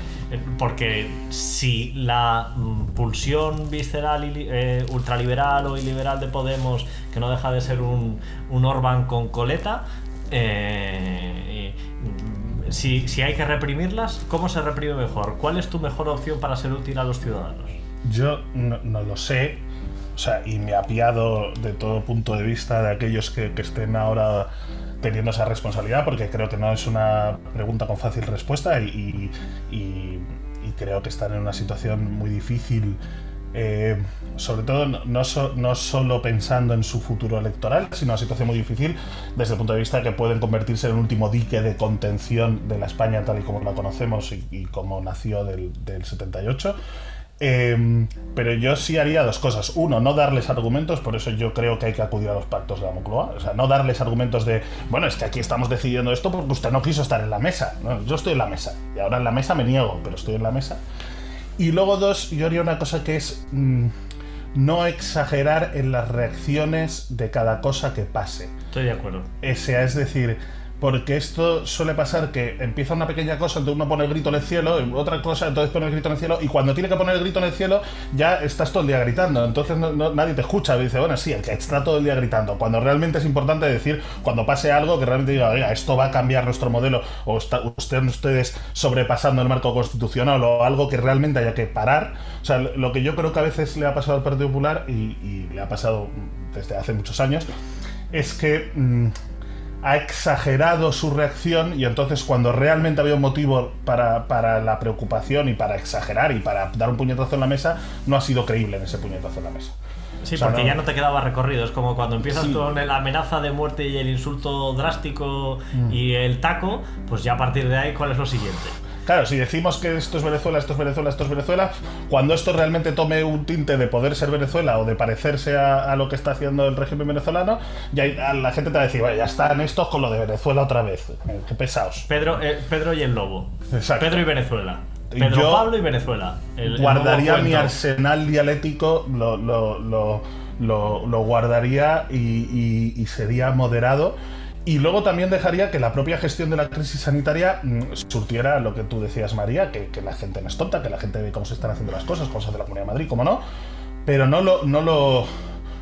porque si la mm, pulsión visceral y, ultraliberal o iliberal de Podemos, que no deja de ser un, un Orban con coleta, mm, si, si, hay que reprimirlas, ¿cómo se reprime mejor? ¿Cuál es tu mejor opción para ser útil a los ciudadanos? Yo no, lo sé, o sea, y me apiado de todo punto de vista de aquellos que, que estén ahora teniendo esa responsabilidad, porque creo que no es una pregunta con fácil respuesta y, creo que están en una situación muy difícil, eh, sobre todo no, solo pensando en su futuro electoral, sino una situación muy difícil desde el punto de vista de que pueden convertirse en el último dique de contención de la España tal y como la conocemos y, como nació del, del 78. Em, pero yo sí haría dos cosas. Uno, no darles argumentos, por eso yo creo que hay que acudir a los pactos de la Moncloa. O sea, no darles argumentos de, bueno, es que aquí estamos decidiendo esto porque usted no quiso estar en la mesa. yo estoy en la mesa. Y ahora en la mesa me niego, pero estoy en la mesa. Y luego dos, yo haría una cosa que es mm, no exagerar en las reacciones de cada cosa que pase. Estoy de acuerdo. O sea, es decir, porque esto suele pasar que empieza una pequeña cosa, entonces uno pone el grito en el cielo, otra cosa, entonces pone el grito en el cielo, y cuando tiene que poner el grito en el cielo, ya estás todo el día gritando, entonces nadie te escucha, y dice, bueno, sí, el que está todo el día gritando, cuando realmente es importante decir, cuando pase algo, que realmente diga, oiga, esto va a cambiar nuestro modelo, o está, usted, ustedes sobrepasando el marco constitucional, o algo que realmente haya que parar, o sea, lo que yo creo que a veces le ha pasado al Partido Popular, y, le ha pasado desde hace muchos años, es que... Mm, ha exagerado su reacción y entonces cuando realmente había un motivo para, para, la preocupación y para exagerar y para dar un puñetazo en la mesa, no ha sido creíble en ese puñetazo en la mesa. Sí, porque ya no te quedaba recorrido. Es como cuando empiezas con la amenaza de muerte y el insulto drástico mm. y el taco, pues ya a partir de ahí, ¿cuál es lo siguiente? Claro, si decimos que esto es Venezuela, esto es Venezuela, esto es Venezuela, cuando esto realmente tome un tinte de poder ser Venezuela o de parecerse a, lo que está haciendo el régimen venezolano, ya la gente te va a decir, ya están estos con lo de Venezuela otra vez. Eh, qué pesados. Pedro, eh, Pedro y el lobo. Exacto. Pedro y Venezuela. Pedro Pablo y Venezuela. guardaría mi arsenal dialéctico, lo, lo, lo, guardaría y sería moderado y luego también dejaría que la propia gestión de la crisis sanitaria mm, surtiera lo que tú decías, María, que, la gente no es tonta, que la gente ve cómo se están haciendo las cosas, cómo se hace la Comunidad de Madrid, cómo no, pero no lo, no lo,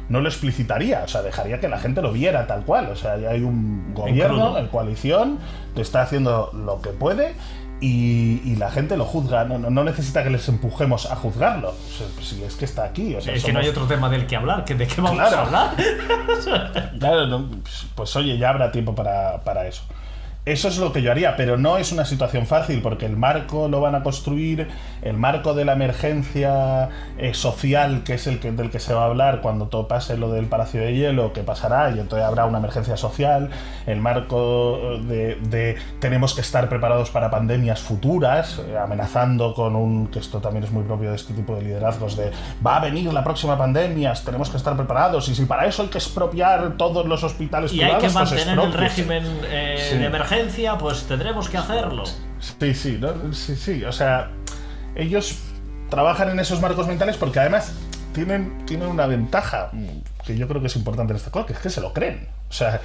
no lo explicitaría, o sea, dejaría que la gente lo viera tal cual. O sea, ya hay un gobierno, en coalición, que está haciendo lo que puede y, la gente lo juzga, no, no, necesita que les empujemos a juzgarlo. si es que está aquí. es que no hay otro tema del que hablar, que ¿de qué vamos a hablar? [laughs] claro, pues oye, ya habrá tiempo para, para eso. Eso es lo que yo haría, pero no es una situación fácil porque el marco lo van a construir, el marco de la emergencia eh, social, que es el que, del que se va a hablar cuando todo pase lo del Palacio de Hielo, que pasará y entonces habrá una emergencia social, el marco de, tenemos que estar preparados para pandemias futuras, eh, amenazando con un, que esto también es muy propio de este tipo de liderazgos, de va a venir la próxima pandemia, tenemos que estar preparados y si para eso hay que expropiar todos los hospitales y hay que pues mantener el régimen eh, de emergencia pues tendremos que hacerlo. Sí, sí, sí, sí. O sea, ellos trabajan en esos marcos mentales porque además tienen, tienen una ventaja que yo creo que es importante en esta cosa, que es que se lo creen. O sea,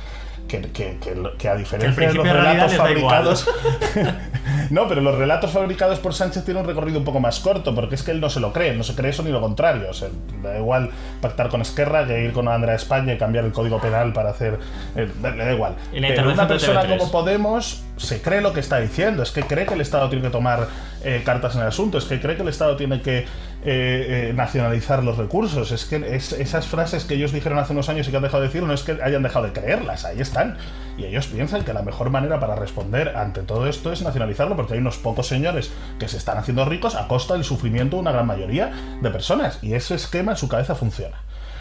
que, que, que, a diferencia de los relatos fabricados. [laughs] [laughs] no, pero los relatos fabricados por Sánchez tienen un recorrido un poco más corto, porque es que él no se lo cree, no se cree eso ni lo contrario. O sea, da igual pactar con Esquerra que ir con Andrea España y cambiar el código penal para hacer. Eh, le da igual. Pero una persona como Podemos se cree lo que está diciendo, es que cree que el Estado tiene que tomar eh, cartas en el asunto, es que cree que el Estado tiene que eh, nacionalizar los recursos, es que esas frases que ellos dijeron hace unos años y que han dejado de decir no es que hayan dejado de creerlas, ahí están. Y ellos piensan que la mejor manera para responder ante todo esto es nacionalizarlo, porque hay unos pocos señores que se están haciendo ricos a costa del sufrimiento de una gran mayoría de personas. Y ese esquema en su cabeza funciona.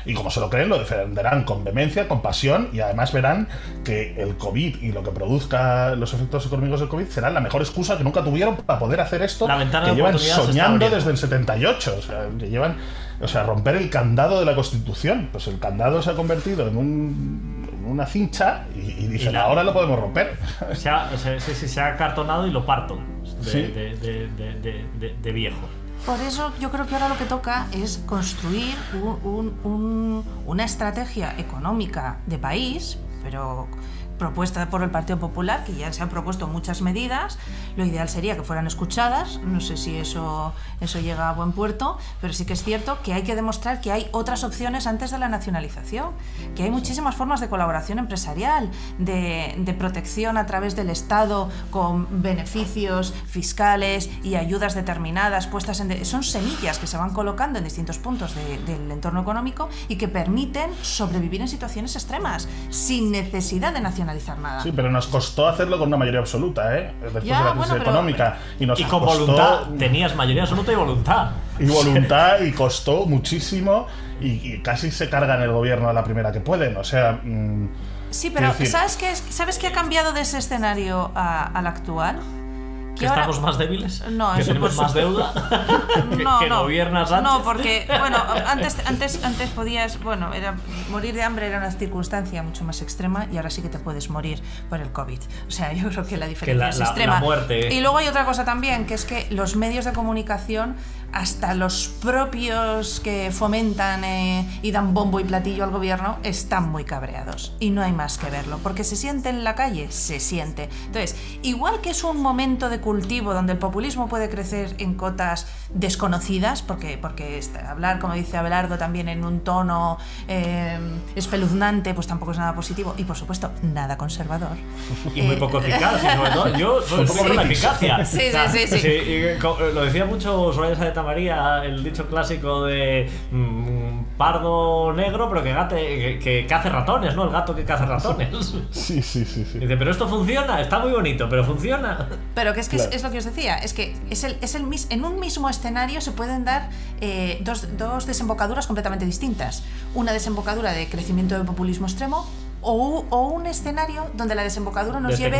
Y como se lo creen, lo defenderán con vehemencia, con pasión y además verán que el COVID y lo que produzca los efectos económicos del COVID será la mejor excusa que nunca tuvieron para poder hacer esto que llevan soñando desde el 78. O sea, que llevan, o sea, romper el candado de la Constitución. Pues el candado se ha convertido en un una cincha y, y dicen, Y la- ahora lo podemos romper. Se ha, se, se- se- se ha cartonado y lo parto de, Sí. de- de- de- de- de- de viejo. Por eso yo creo que ahora lo que toca es construir un- un- un- una estrategia económica de país, pero propuesta por el Partido Popular, que ya se han propuesto muchas medidas. Lo ideal sería que fueran escuchadas. No sé si eso, eso llega a buen puerto, pero sí que es cierto que hay que demostrar que hay otras opciones antes de la nacionalización, que hay muchísimas formas de colaboración empresarial, de, de protección a través del Estado con beneficios fiscales y ayudas determinadas puestas en... de- son semillas que se van colocando en distintos puntos de- del entorno económico y que permiten sobrevivir en situaciones extremas sin necesidad de nada. Sí, pero nos costó hacerlo con una mayoría absoluta, ¿eh? Después Ya, de la crisis bueno, pero- económica. Y nos Y con costó- voluntad, tenías mayoría absoluta y voluntad. y voluntad y costó muchísimo y, y casi se cargan el gobierno a la primera que pueden. O sea, mm, Sí, pero decir, ¿sabes qué, es- ¿sabes qué ha cambiado de ese escenario a- al actual? ¿Que ahora- estamos más débiles? No, ¿Que tenemos más deuda? [laughs] ¿Que, no, que no. gobiernas antes? No, porque, bueno, antes, antes, antes podías, bueno, era, morir de hambre era una circunstancia mucho más extrema y ahora sí que te puedes morir por el COVID. O sea, yo creo que la diferencia la- es la- extrema. la muerte- Y luego hay otra cosa también, que es que los medios de comunicación, hasta los propios que fomentan eh, y dan bombo y platillo al gobierno, están muy cabreados. Y no hay más que verlo, porque se siente en la calle, se siente. Entonces, igual que es un momento de cultivo donde el populismo puede crecer en cotas desconocidas, porque, porque está- hablar, como dice Abelardo, también en un tono eh, espeluznante, pues tampoco es nada positivo. Y por supuesto, nada conservador. Y muy Eh, poco eficaz. y sobre todo, yo [laughs] soy un poco por la eficacia. Sí, sí, sí, sí. y co- lo decía mucho Soraya Saeta María, el dicho clásico de mm, pardo negro, pero que, gate, que, que cace ratones, ¿no? El gato que caza ratones. [laughs] sí, sí, sí, sí. Dice, pero esto funciona, está muy bonito, pero funciona. Pero que es que Claro. es, es lo que os decía, es que es el, es el mis- en un mismo escenario se pueden dar eh, dos, dos desembocaduras completamente distintas. Una desembocadura de crecimiento del populismo extremo o, un escenario donde la desembocadura nos de lleve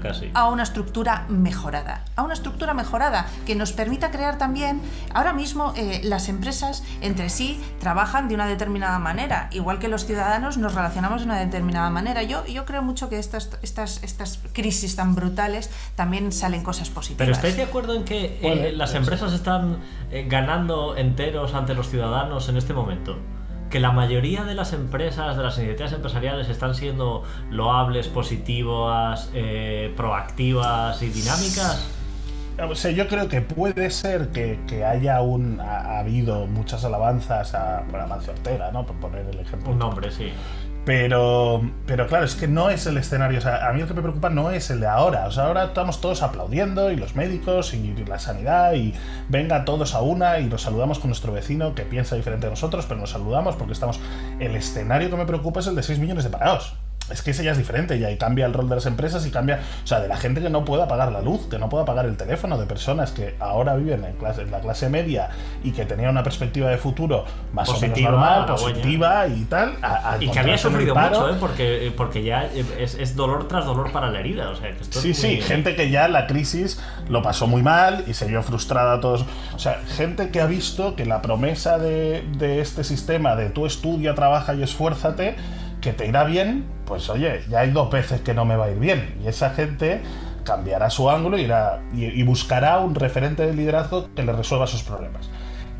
casi. a una estructura mejorada. A una estructura mejorada que nos permita crear también, ahora mismo eh, las empresas entre sí trabajan de una determinada manera, igual que los ciudadanos nos relacionamos de una determinada manera. Yo, yo creo mucho que estas, estas, estas crisis tan brutales también salen cosas positivas. Pero ¿estáis de acuerdo en que eh, las puede empresas están eh, ganando enteros ante los ciudadanos en este momento? Que la mayoría de las empresas, de las iniciativas empresariales están siendo loables, positivas, eh, proactivas y dinámicas. O sea, yo creo que puede ser que, que haya un, ha, ha habido muchas alabanzas a, a Mancio Ortega, ¿no? Por poner el ejemplo. Un nombre, sí. Pero, pero claro, es que no es el escenario. O sea, a mí lo que me preocupa no es el de ahora. O sea, ahora estamos todos aplaudiendo y los médicos y la sanidad y venga todos a una y nos saludamos con nuestro vecino que piensa diferente de nosotros, pero nos saludamos porque estamos. El escenario que me preocupa es el de 6 millones de parados. Es que ese ya es diferente y ahí cambia el rol de las empresas y cambia, o sea, de la gente que no pueda pagar la luz, que no pueda pagar el teléfono, de personas que ahora viven en, clase, en la clase media y que tenían una perspectiva de futuro más o Positiva, menos normal, positiva y tal. a- a Y que había sufrido paro. mucho, ¿eh? Porque, porque ya es, es dolor tras dolor para la herida. O sea, que esto es Sí, muy- sí, gente que ya la crisis lo pasó muy mal y se vio frustrada a todos. O sea, gente que ha visto que la promesa de, de este sistema de tú estudia, trabaja y esfuérzate, que te irá bien, pues oye, ya hay dos veces que no me va a ir bien. Y esa gente cambiará su ángulo y, irá, y, buscará un referente de liderazgo que le resuelva sus problemas.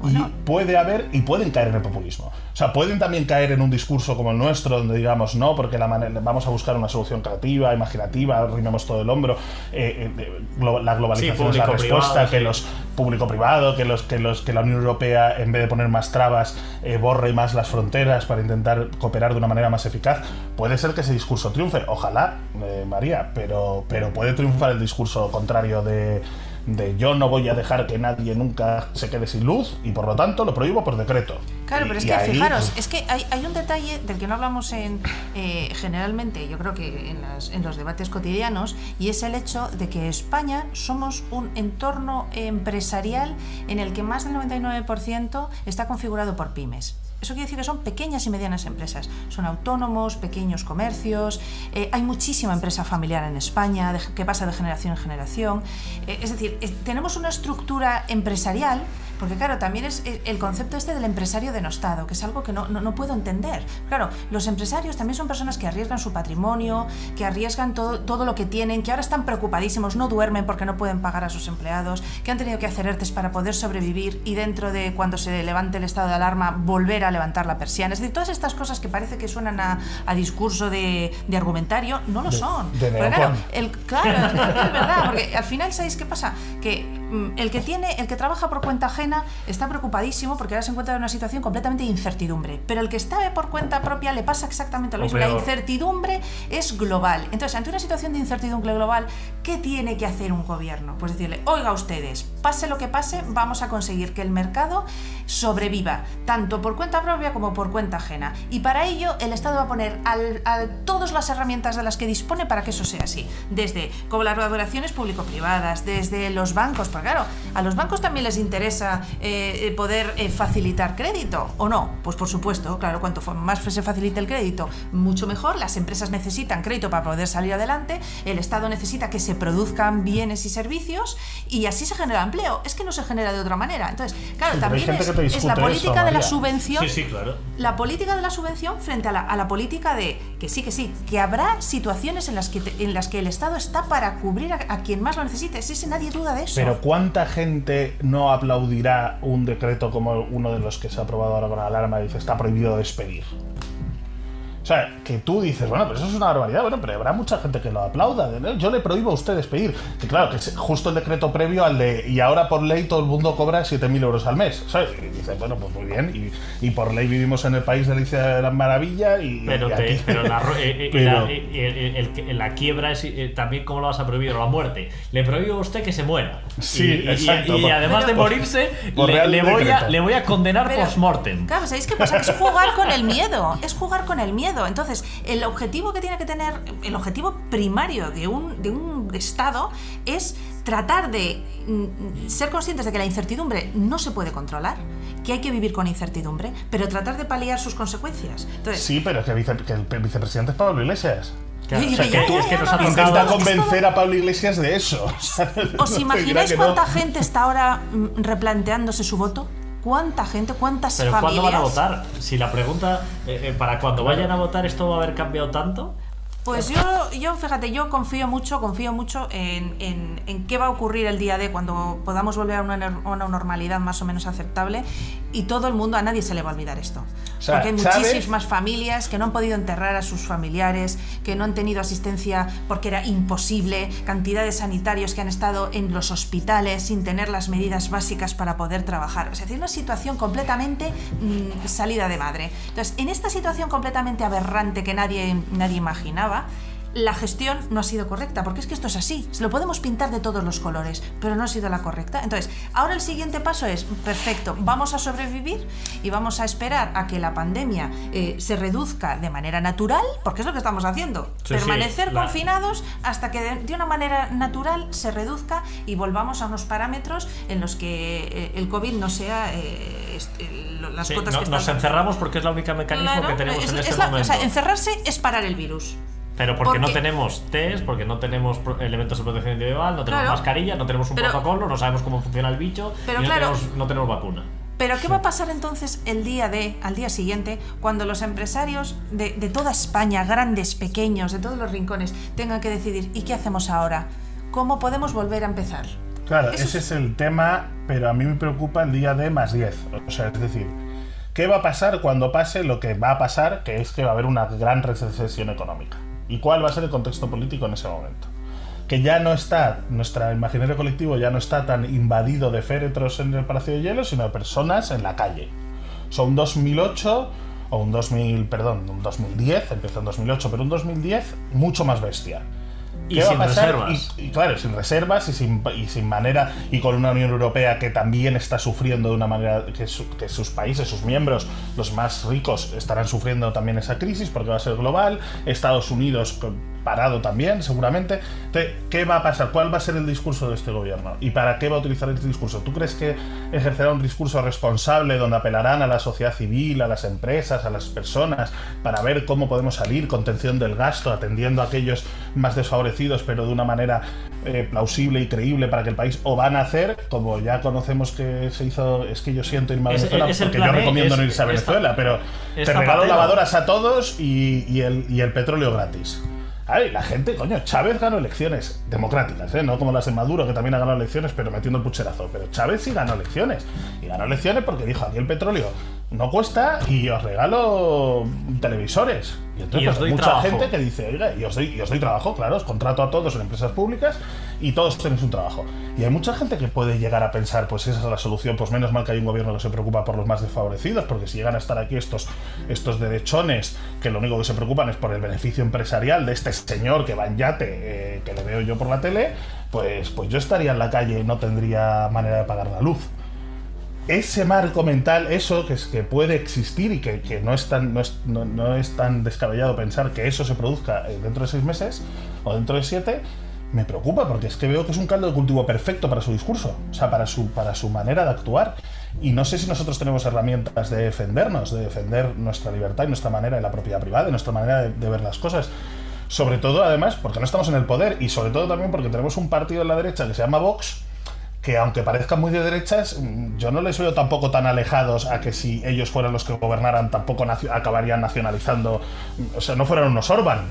Bueno. Y puede haber, y pueden caer en el populismo. O sea, pueden también caer en un discurso como el nuestro, donde digamos no, porque la manera, vamos a buscar una solución creativa, imaginativa, arrimemos todo el hombro. eh, eh, glo- la globalización Sí, es la respuesta, que sí. los público-privado, que los, que los que la Unión Europea, en vez de poner más trabas, eh, borre más las fronteras para intentar cooperar de una manera más eficaz. Puede ser que ese discurso triunfe, ojalá, eh, María, pero, pero puede triunfar el discurso contrario de de yo no voy a dejar que nadie nunca se quede sin luz y por lo tanto lo prohíbo por decreto. Claro, Y- pero es que ahí, fijaros, pues, es que hay, hay un detalle del que no hablamos en eh, generalmente, yo creo que en, las- en los debates cotidianos, y es el hecho de que España somos un entorno empresarial en el que más del 99% está configurado por pymes. Eso quiere decir que son pequeñas y medianas empresas. Son autónomos, pequeños comercios. eh, hay muchísima empresa familiar en España que pasa de generación en generación. Eh, es decir, tenemos una estructura empresarial porque claro, también es el concepto este del empresario denostado, que es algo que no, no, puedo entender. Claro, los empresarios también son personas que arriesgan su patrimonio, que arriesgan todo, todo lo que tienen, que ahora están preocupadísimos, no duermen porque no pueden pagar a sus empleados, que han tenido que hacer ERTES para poder sobrevivir y dentro de cuando se levante el estado de alarma volver a levantar la persiana. Es decir, todas estas cosas que parece que suenan a, discurso de, argumentario, no lo son. claro, el, claro, es verdad, porque al final, ¿sabéis qué pasa? Que mm, el que tiene, el que trabaja por cuenta ajena está preocupadísimo porque ahora se encuentra en una situación completamente de incertidumbre. Pero el que está por cuenta propia le pasa exactamente lo mismo. La incertidumbre es global. Entonces, ante una situación de incertidumbre global, ¿qué tiene que hacer un gobierno? Pues decirle, oiga ustedes, pase lo que pase, vamos a conseguir que el mercado sobreviva, tanto por cuenta propia como por cuenta ajena. Y para ello, el Estado va a poner a todas las herramientas de las que dispone para que eso sea así. Desde colaboraciones público-privadas, desde los bancos, porque claro, a los bancos también les interesa eh, eh, poder eh, facilitar crédito, ¿o no? Pues por supuesto, claro, cuanto más se facilite el crédito, mucho mejor. Las empresas necesitan crédito para poder salir adelante, el Estado necesita que se produzcan bienes y servicios y así se genera empleo. Es que no se genera de otra manera. Entonces, claro, también es, la política de la subvención. Sí, sí, claro. La política de la subvención frente a la, política de que sí, que sí, que habrá situaciones en las que, en las que el Estado está para cubrir a, quien más lo necesite. Sí, sí, nadie duda de eso. Pero ¿cuánta gente no aplaudirá un decreto como uno de los que se ha aprobado ahora con la alarma y dice está prohibido despedir? O sea, que tú dices, bueno, pero eso es una barbaridad, bueno, pero habrá mucha gente que lo aplauda. Yo le prohíbo a usted despedir. Que claro, que es justo el decreto previo al de, y ahora por ley todo el mundo cobra 7.000 euros al mes. ¿Sabes? Y dices, bueno, pues muy bien, y, por ley vivimos en el país de la maravilla y... Pero, pero, la, la, quiebra es eh, también, ¿cómo lo vas a prohibir? O la muerte. Le prohíbo a usted que se muera. Sí, exacto. Y, además de morirse, le, voy a, le voy a condenar post-mortem. Claro, ¿sabéis qué pasa? Que es jugar con el miedo. Es jugar con el miedo. Entonces, el objetivo que tiene que tener, el objetivo primario de un, de un Estado es tratar de mm, ser conscientes de que la incertidumbre no se puede controlar, que hay que vivir con incertidumbre, pero tratar de paliar sus consecuencias. sí, pero es que, el vicepresidente es Pablo Iglesias. Claro, o sea, que, tú, es que nos ha Intenta convencer a Pablo Iglesias de eso. ¿Os [laughs] imagináis cuánta gente está ahora mm, replanteándose su voto? ¿Cuánta gente, cuántas ¿Pero familias? ¿cuándo van a votar? Si la pregunta, eh, eh, para cuando vayan a votar, ¿esto va a haber cambiado tanto? Pues yo, yo, fíjate, yo confío mucho, confío mucho en, en, qué va a ocurrir el día de cuando podamos volver a una, una, normalidad más o menos aceptable y todo el mundo, a nadie se le va a olvidar esto. Porque hay muchísimas familias que no han podido enterrar a sus familiares, que no han tenido asistencia porque era imposible, cantidad de sanitarios que han estado en los hospitales sin tener las medidas básicas para poder trabajar. Es decir, una situación completamente mm, salida de madre. Entonces, en esta situación completamente aberrante que nadie, nadie imaginaba, la gestión no ha sido correcta, porque es que esto es así, se lo podemos pintar de todos los colores, pero no ha sido la correcta. Entonces, ahora el siguiente paso es, perfecto, vamos a sobrevivir y vamos a esperar a que la pandemia eh, se reduzca de manera natural, porque es lo que estamos haciendo, permanecer confinados hasta que de, una manera natural se reduzca y volvamos a unos parámetros en los que eh, el COVID no sea eh, las cuotas que Nos encerramos porque es la única mecanismo que tenemos en este momento. O sea, encerrarse es parar el virus. Pero porque no tenemos test, porque no tenemos elementos de protección individual, no tenemos mascarilla, no tenemos un protocolo, no sabemos cómo funciona el bicho y no, tenemos, vacuna. Pero ¿qué va a pasar entonces el día de, al día siguiente, cuando los empresarios de, toda España, grandes, pequeños, de todos los rincones, tengan que decidir ¿y qué hacemos ahora? ¿Cómo podemos volver a empezar? Claro, ese es el tema, pero a mí me preocupa el día de más 10. O sea, es decir, ¿qué va a pasar cuando pase lo que va a pasar, que es que va a haber una gran recesión económica? Y cuál va a ser el contexto político en ese momento. Que ya no está, nuestro imaginario colectivo ya no está tan invadido de féretros en el Palacio de Hielo, sino de personas en la calle. Son un 2008 o un 2000, perdón, un 2010, empezó en 2008, pero un 2010 mucho más bestia y sin reservas. Y, claro, sin reservas y sin, y sin, manera, y con una Unión Europea que también está sufriendo de una manera que, que, sus países, sus miembros, los más ricos, estarán sufriendo también esa crisis porque va a ser global. Estados Unidos parado también, seguramente. Entonces, ¿qué va a pasar? ¿Cuál va a ser el discurso de este gobierno? ¿Y para qué va a utilizar este discurso? ¿Tú crees que ejercerá un discurso responsable donde apelarán a la sociedad civil, a las empresas, a las personas, para ver cómo podemos salir, contención del gasto, atendiendo a aquellos más desfavorecidos, pero de una manera eh, plausible y creíble para que el país, o van a hacer, como ya conocemos que se hizo, es que yo siento irme a Venezuela, es porque yo E, recomiendo es- no irse a Venezuela, Zap- pero te regalo lavadoras a todos y, y el, y el petróleo gratis. Ay, la gente, coño, Chávez ganó elecciones democráticas, ¿eh? no como las de Maduro, que también ha ganado elecciones, pero metiendo el pucherazo. Pero Chávez sí ganó elecciones. Y ganó elecciones porque dijo: aquí el petróleo no cuesta y os regalo televisores. Y entonces, Y os pues, doy mucha trabajo. gente que dice: oiga, y os, doy, y os doy trabajo, claro, os contrato a todos en empresas públicas y todos tenéis un trabajo. Y hay mucha gente que puede llegar a pensar: pues esa es la solución, pues menos mal que hay un gobierno que se preocupa por los más desfavorecidos, porque si llegan a estar aquí estos, estos derechones que lo único que se preocupan es por el beneficio empresarial de este señor que va en yate, eh, que le veo yo por la tele, pues, pues yo estaría en la calle y no tendría manera de pagar la luz ese marco mental, eso que, es, que puede existir y que, que no, es tan, no, es, no- no es tan descabellado pensar que eso se produzca eh, dentro de seis meses o dentro de siete, me preocupa porque es que veo que es un caldo de cultivo perfecto para su discurso, o sea, para su, para su manera de actuar. Y no sé si nosotros tenemos herramientas de defendernos, de defender nuestra libertad y nuestra manera de la propiedad privada, y nuestra manera de, de ver las cosas. Sobre todo, además, porque no estamos en el poder y sobre todo también porque tenemos un partido en la derecha que se llama Vox, que aunque parezcan muy de derechas, mm, yo no les veo tampoco tan alejados a que si ellos fueran los que gobernaran tampoco nacio- acabarían nacionalizando, mm, o sea, no fueran unos Orban,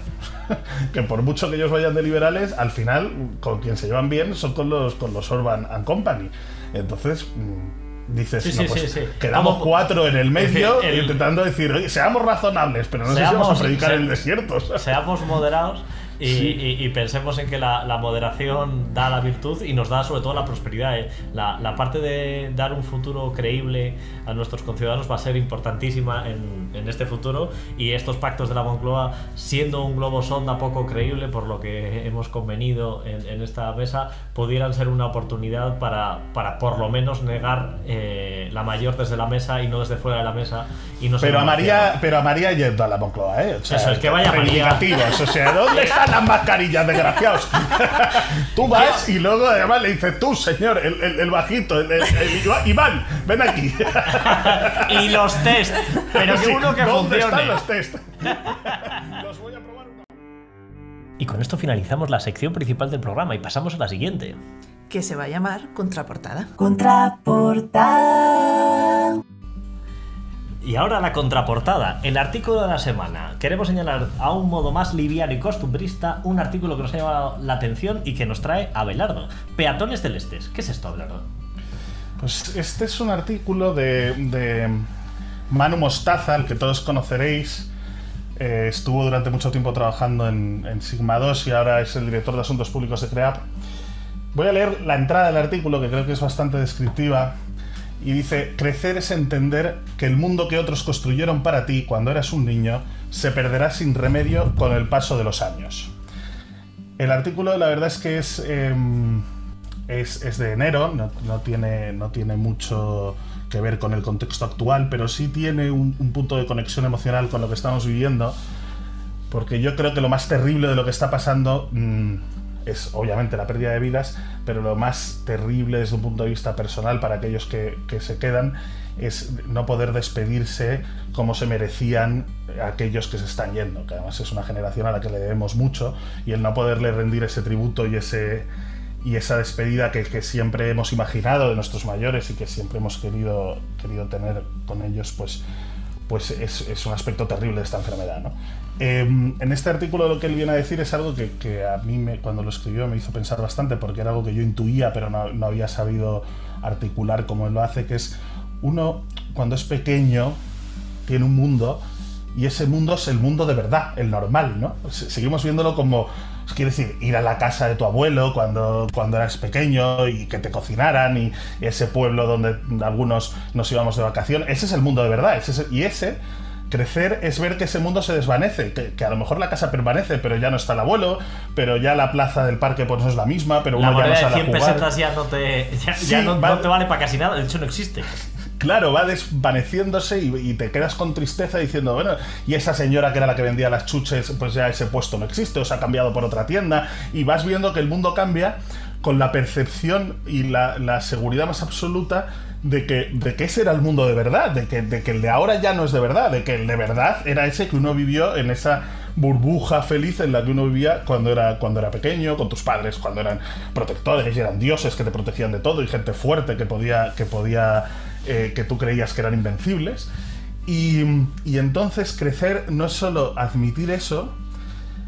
[laughs] que por mucho que ellos vayan de liberales, al final mm, con quien se llevan bien son con los, con los Orban and Company. Entonces... Dices, Sí, no, sí, pues sí, quedamos cuatro en el medio decir, el- intentando decir, oye, seamos razonables, pero no sé si vamos Seamos- a predicar se- en el desierto. [laughs] Seamos moderados y, y- y pensemos en que la, la moderación da la virtud y nos da sobre todo la prosperidad. ¿eh? La, la parte de dar un futuro creíble a nuestros conciudadanos va a ser importantísima en, en este futuro y estos pactos de la Moncloa, siendo un globo sonda poco creíble, por lo que hemos convenido en, en esta mesa, pudieran ser una oportunidad para, para por lo menos negar eh, la mayor desde la mesa y no desde fuera de la mesa. Y no Pero a María, pero a María yendo a la Moncloa, ¿eh? O sea, Eso es, que vaya María. O sea, ¿dónde [laughs] están las mascarillas, desgraciados? [laughs] tú vas y luego además le dices, tú, señor, el, el- el bajito, el, el- Iván, ven aquí. [laughs] [laughs] y los test, pero uno que ¿Dónde funcione. están los test? [laughs] los voy a probar una- Y con esto finalizamos la sección principal del programa y pasamos a la siguiente. que se va a llamar Contraportada. Contraportada. Y ahora la contraportada, el artículo de la semana. Queremos señalar a un modo más liviano y costumbrista un artículo que nos ha llamado la atención y que nos trae Abelardo. Peatones celestes. ¿Qué es esto, Abelardo? Pues este es un artículo de, Manu Mostaza, al que todos conoceréis. Eh, estuvo durante mucho tiempo trabajando en, en Sigma 2 y ahora es el director de Asuntos Públicos de CREAP. Voy a leer la entrada del artículo, que creo que es bastante descriptiva. Y dice, crecer es entender que el mundo que otros construyeron para ti cuando eras un niño se perderá sin remedio con el paso de los años. El artículo la verdad es que es, em, es, es de enero, no, no tiene, no tiene mucho que ver con el contexto actual, pero sí tiene un, un punto de conexión emocional con lo que estamos viviendo, porque yo creo que lo más terrible de lo que está pasando mm, es obviamente la pérdida de vidas, pero lo más terrible desde un punto de vista personal para aquellos que, que se quedan es no poder despedirse como se merecían aquellos que se están yendo, que además es una generación a la que le debemos mucho, y el no poderle rendir ese tributo y ese y esa despedida que, siempre hemos imaginado de nuestros mayores y que siempre hemos querido, querido tener con ellos, pues, pues es, un aspecto terrible de esta enfermedad. ¿no? Eh, en este artículo lo que él viene a decir es algo que, que a mí me, cuando lo escribió me hizo pensar bastante porque era algo que yo intuía pero no, no había sabido articular como él lo hace, que es uno cuando es pequeño tiene un mundo y ese mundo es el mundo de verdad, el normal, ¿no? Se- Seguimos viéndolo como, quiere decir, ir a la casa de tu abuelo cuando, cuando eras pequeño y que te cocinaran y ese pueblo donde algunos nos íbamos de vacaciones, ese es el mundo de verdad, ese es- y ese crecer es ver que ese mundo se desvanece, que, que a lo mejor la casa permanece, pero ya no está el abuelo, pero ya la plaza del parque pues no es la misma, pero La uno ya no de sale a 100 jugar. pesetas ya no te, ya, Sí, ya no, no vale. te vale para casi nada, de hecho no existe. Claro, va desvaneciéndose y, te quedas con tristeza diciendo, bueno, y esa señora que era la que vendía las chuches, pues ya ese puesto no existe, o se ha cambiado por otra tienda, y vas viendo que el mundo cambia con la percepción y la, seguridad más absoluta de que, de ese era el mundo de verdad, de que, de que el de ahora ya no es de verdad, de que el de verdad era ese que uno vivió en esa burbuja feliz en la que uno vivía cuando era, cuando era pequeño, con tus padres, cuando eran protectores y eran dioses que te protegían de todo y gente fuerte que podía, que podía, eh, que tú creías que eran invencibles. Y, y entonces crecer no es solo admitir eso,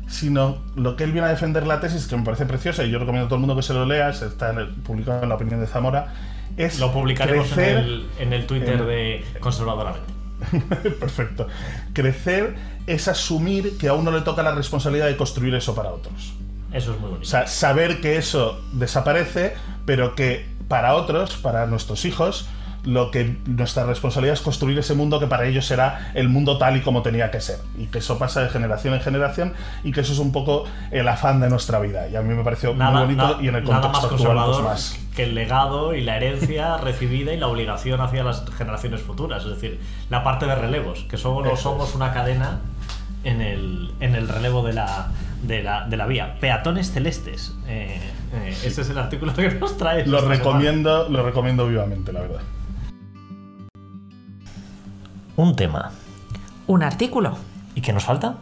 sino lo que él viene a defender la tesis, que me parece preciosa y yo recomiendo a todo el mundo que se lo lea, está en el, publicado en la opinión de Zamora, es Lo publicaremos en, el, en, el, Twitter de Conservadoramente. [laughs] Perfecto. Crecer es asumir que a uno le toca la responsabilidad de construir eso para otros. Eso es muy bonito. O sea, saber que eso desaparece, pero que para otros, para nuestros hijos, lo que nuestra responsabilidad es construir ese mundo que para ellos será el mundo tal y como tenía que ser. Y que eso pasa de generación en generación y que eso es un poco el afán de nuestra vida. Y a mí me pareció muy bonito y en el contexto más conservador más. que el legado y la herencia [laughs] recibida y la obligación hacia las generaciones futuras. Es decir, la parte de relevos, que solo somos una cadena en el, en el relevo de la, de la, de la vía. Peatones celestes. Eh, eh, ese es el artículo que nos trae. Lo recomiendo, lo recomiendo vivamente, la verdad. Un tema. Un artículo. ¿Y qué nos falta?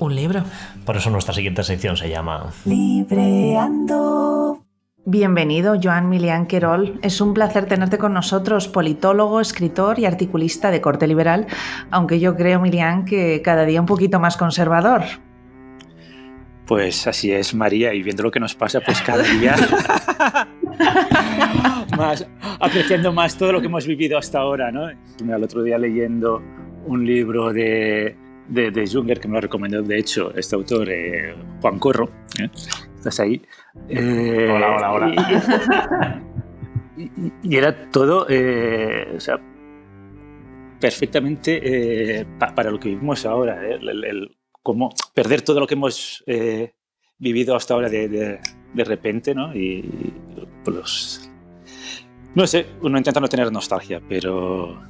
Un libro. Por eso nuestra siguiente sección se llama Libreando. Bienvenido, Joan Milian Querol. Es un placer tenerte con nosotros, politólogo, escritor y articulista de corte liberal, aunque yo creo, Milian, que cada día un poquito más conservador. Pues así es, María, y viendo lo que nos pasa, pues cada día [laughs] más, apreciando más todo lo que hemos vivido hasta ahora, ¿no? El otro día leyendo un libro de, de, de Junger, que me lo recomendó, de hecho, este autor, eh, Juan Corro, ¿eh? ¿estás ahí? Eh, hola, hola, hola. Y, era todo, o sea, perfectamente para lo que vivimos ahora, el, cómo perder todo lo que hemos vivido hasta ahora de, de repente, ¿no? Y pues, no sé, uno intenta no tener nostalgia, pero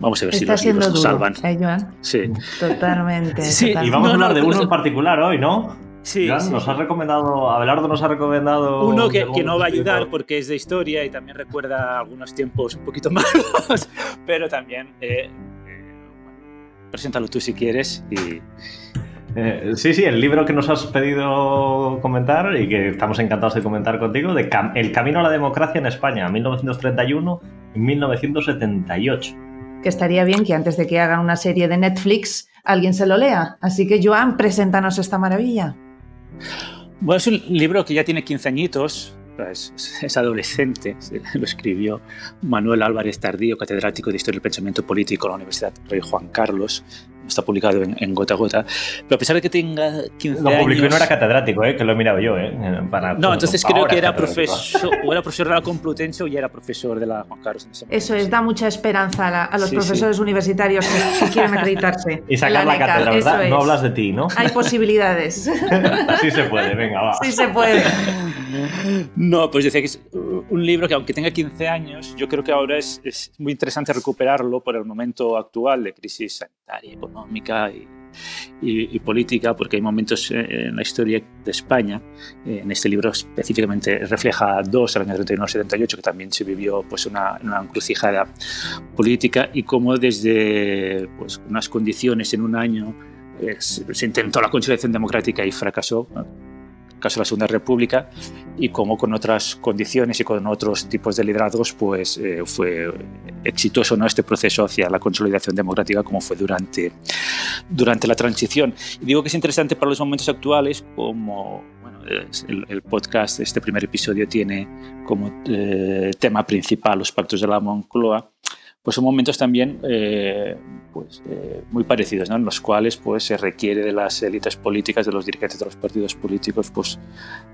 vamos a ver si los libros nos salvan. ¿eh, Joan? Sí. Totalmente. Sí, y vamos a hablar de uno en particular hoy, ¿no? Sí, Joan, nos ha recomendado, Abelardo nos ha recomendado... Uno que, que no va a ayudar porque es de historia y también recuerda algunos tiempos un poquito [laughs] malos, pero también... Eh, eh, preséntalo tú si quieres y... Eh, sí, sí, el libro que nos has pedido comentar y que estamos encantados de comentar contigo, de El Camino a la Democracia en España, 1931-1978. Que estaría bien que antes de que hagan una serie de Netflix alguien se lo lea. Así que, Joan, preséntanos esta maravilla. Bueno, es un libro que ya tiene 15 añitos, es, adolescente, [laughs] lo escribió Manuel Álvarez Tardío, catedrático de Historia del Pensamiento Político en la Universidad Rey Juan Carlos, está publicado en, gota a gota. Pero a pesar de que tenga 15 lo publicó años... no era catedrático, ¿eh? que lo he mirado yo. ¿eh? no, entonces creo que era profesor, o era profesor de la Complutense o ya era profesor de la Juan Carlos. Eso es, da mucha esperanza a, los profesores universitarios que, quieren acreditarse. [laughs] Y sacar la, cátedra, ¿verdad? No hablas de ti, ¿no? Hay [laughs] posibilidades. [laughs] Así se puede, venga, va. Sí se puede. No, pues decía que es un libro que aunque tenga 15 años, yo creo que ahora es, es muy interesante recuperarlo por el momento actual de crisis sanitaria, económica y, y, política, porque hay momentos en la historia de España, en este libro específicamente refleja dos, el año 31-78, que también se vivió pues, una, una encrucijada política, y cómo desde pues, unas condiciones en un año eh, se intentó la consolidación democrática y fracasó caso de la Segunda República, y cómo con otras condiciones y con otros tipos de liderazgos pues, eh, fue exitoso ¿no? este proceso hacia la consolidación democrática como fue durante, durante la transición. Y digo que es interesante para los momentos actuales como bueno, el, el, podcast, este primer episodio tiene como eh, tema principal los pactos de la Moncloa, pues son momentos también eh, pues, eh, muy parecidos, ¿no? en los cuales pues, se requiere de las élites políticas, de los dirigentes de los partidos políticos, pues,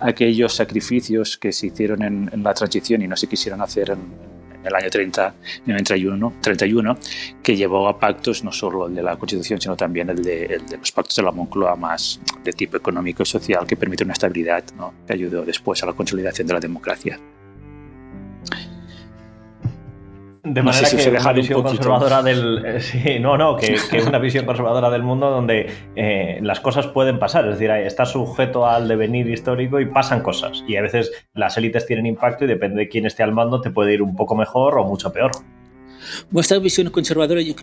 aquellos sacrificios que se hicieron en, la transición y no se quisieron hacer en, el año 30, en el 31, 31, que llevó a pactos, no solo el de la Constitución, sino también el de, el de los pactos de la Moncloa más de tipo económico y social, que permite una estabilidad ¿no? que ayudó después a la consolidación de la democracia. De manera que una visión conservadora del. Eh, sí, no, no, que, es una visión conservadora del mundo donde eh, las cosas pueden pasar. Es decir, está sujeto al devenir histórico y pasan cosas. Y a veces las élites tienen impacto y depende de quién esté al mando, te puede ir un poco mejor o mucho peor. Vuestra visión conservadora, yo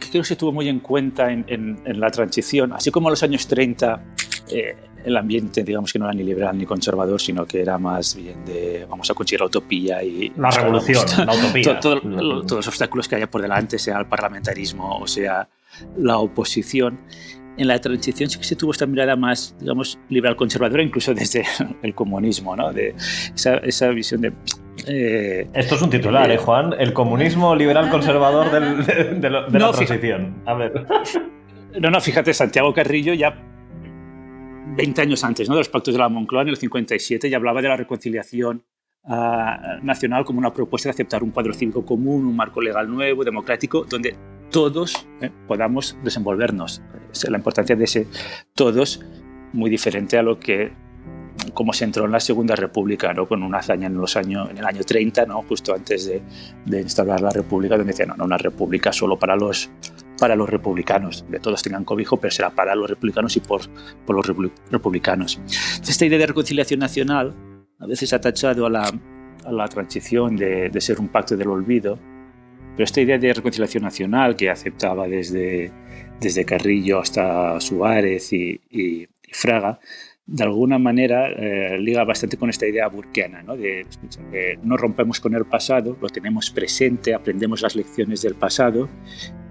creo que se tuvo muy en cuenta en, la transición, así como en los años 30. Eh, el ambiente, digamos que no era ni liberal ni conservador, sino que era más bien de vamos a conseguir la utopía y... La revolución, la utopía. todos los obstáculos que haya por delante, sea el parlamentarismo o sea la oposición. En la transición sí que se tuvo esta mirada más, digamos, liberal conservadora, incluso desde [laughs] el comunismo, ¿no? De esa, esa visión de eh, Esto es un titular, ¿eh, Juan? El comunismo liberal conservador de, la transición. A ver. No, no, fíjate, Santiago Carrillo ya 20 años antes ¿no? de los pactos de la Moncloa, en el 57, ya hablaba de la reconciliación ah, nacional como una propuesta de aceptar un cuadro cívico común, un marco legal nuevo, democrático, donde todos ¿eh? podamos desenvolvernos. la importancia de ese todos, muy diferente a lo que como se entró en la Segunda República, ¿no? con una hazaña en, los años, en el año 30, ¿no? justo antes de, de instaurar la República, donde decían, no, no, una república solo para los para los republicanos, de todos tengan cobijo, pero será para los republicanos y por, por los republicanos. Esta idea de reconciliación nacional a veces ha tachado a la, a la transición de, de, ser un pacto del olvido, pero esta idea de reconciliación nacional que aceptaba desde, desde Carrillo hasta Suárez y, Fraga, de alguna manera eh, liga bastante con esta idea burkeana, ¿no? de no rompemos con el pasado, lo tenemos presente, aprendemos las lecciones del pasado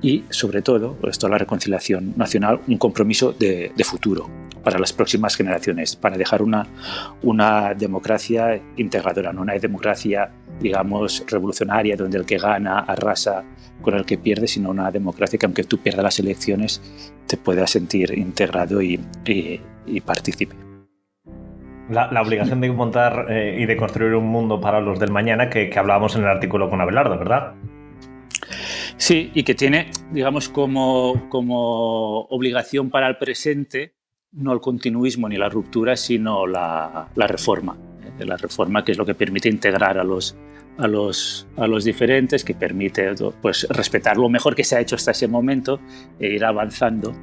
y, sobre todo, esto es la reconciliación nacional, un compromiso de, futuro para las próximas generaciones, para dejar una, una democracia integradora, no una democracia, digamos, revolucionaria, donde el que gana arrasa con el que pierde, sino una democracia que aunque tú pierdas las elecciones, te pueda sentir integrado y, y, y partícipe. La, obligación de montar eh, y de construir un mundo para los del mañana que, hablábamos en el artículo con Abelardo, ¿verdad? Sí, y que tiene, digamos, como, como obligación para el presente no el continuismo ni la ruptura, sino la, la reforma. ¿Eh? La reforma que es lo que permite integrar a los, a los, a los diferentes, que permite pues, respetar lo mejor que se ha hecho hasta ese momento e ir avanzando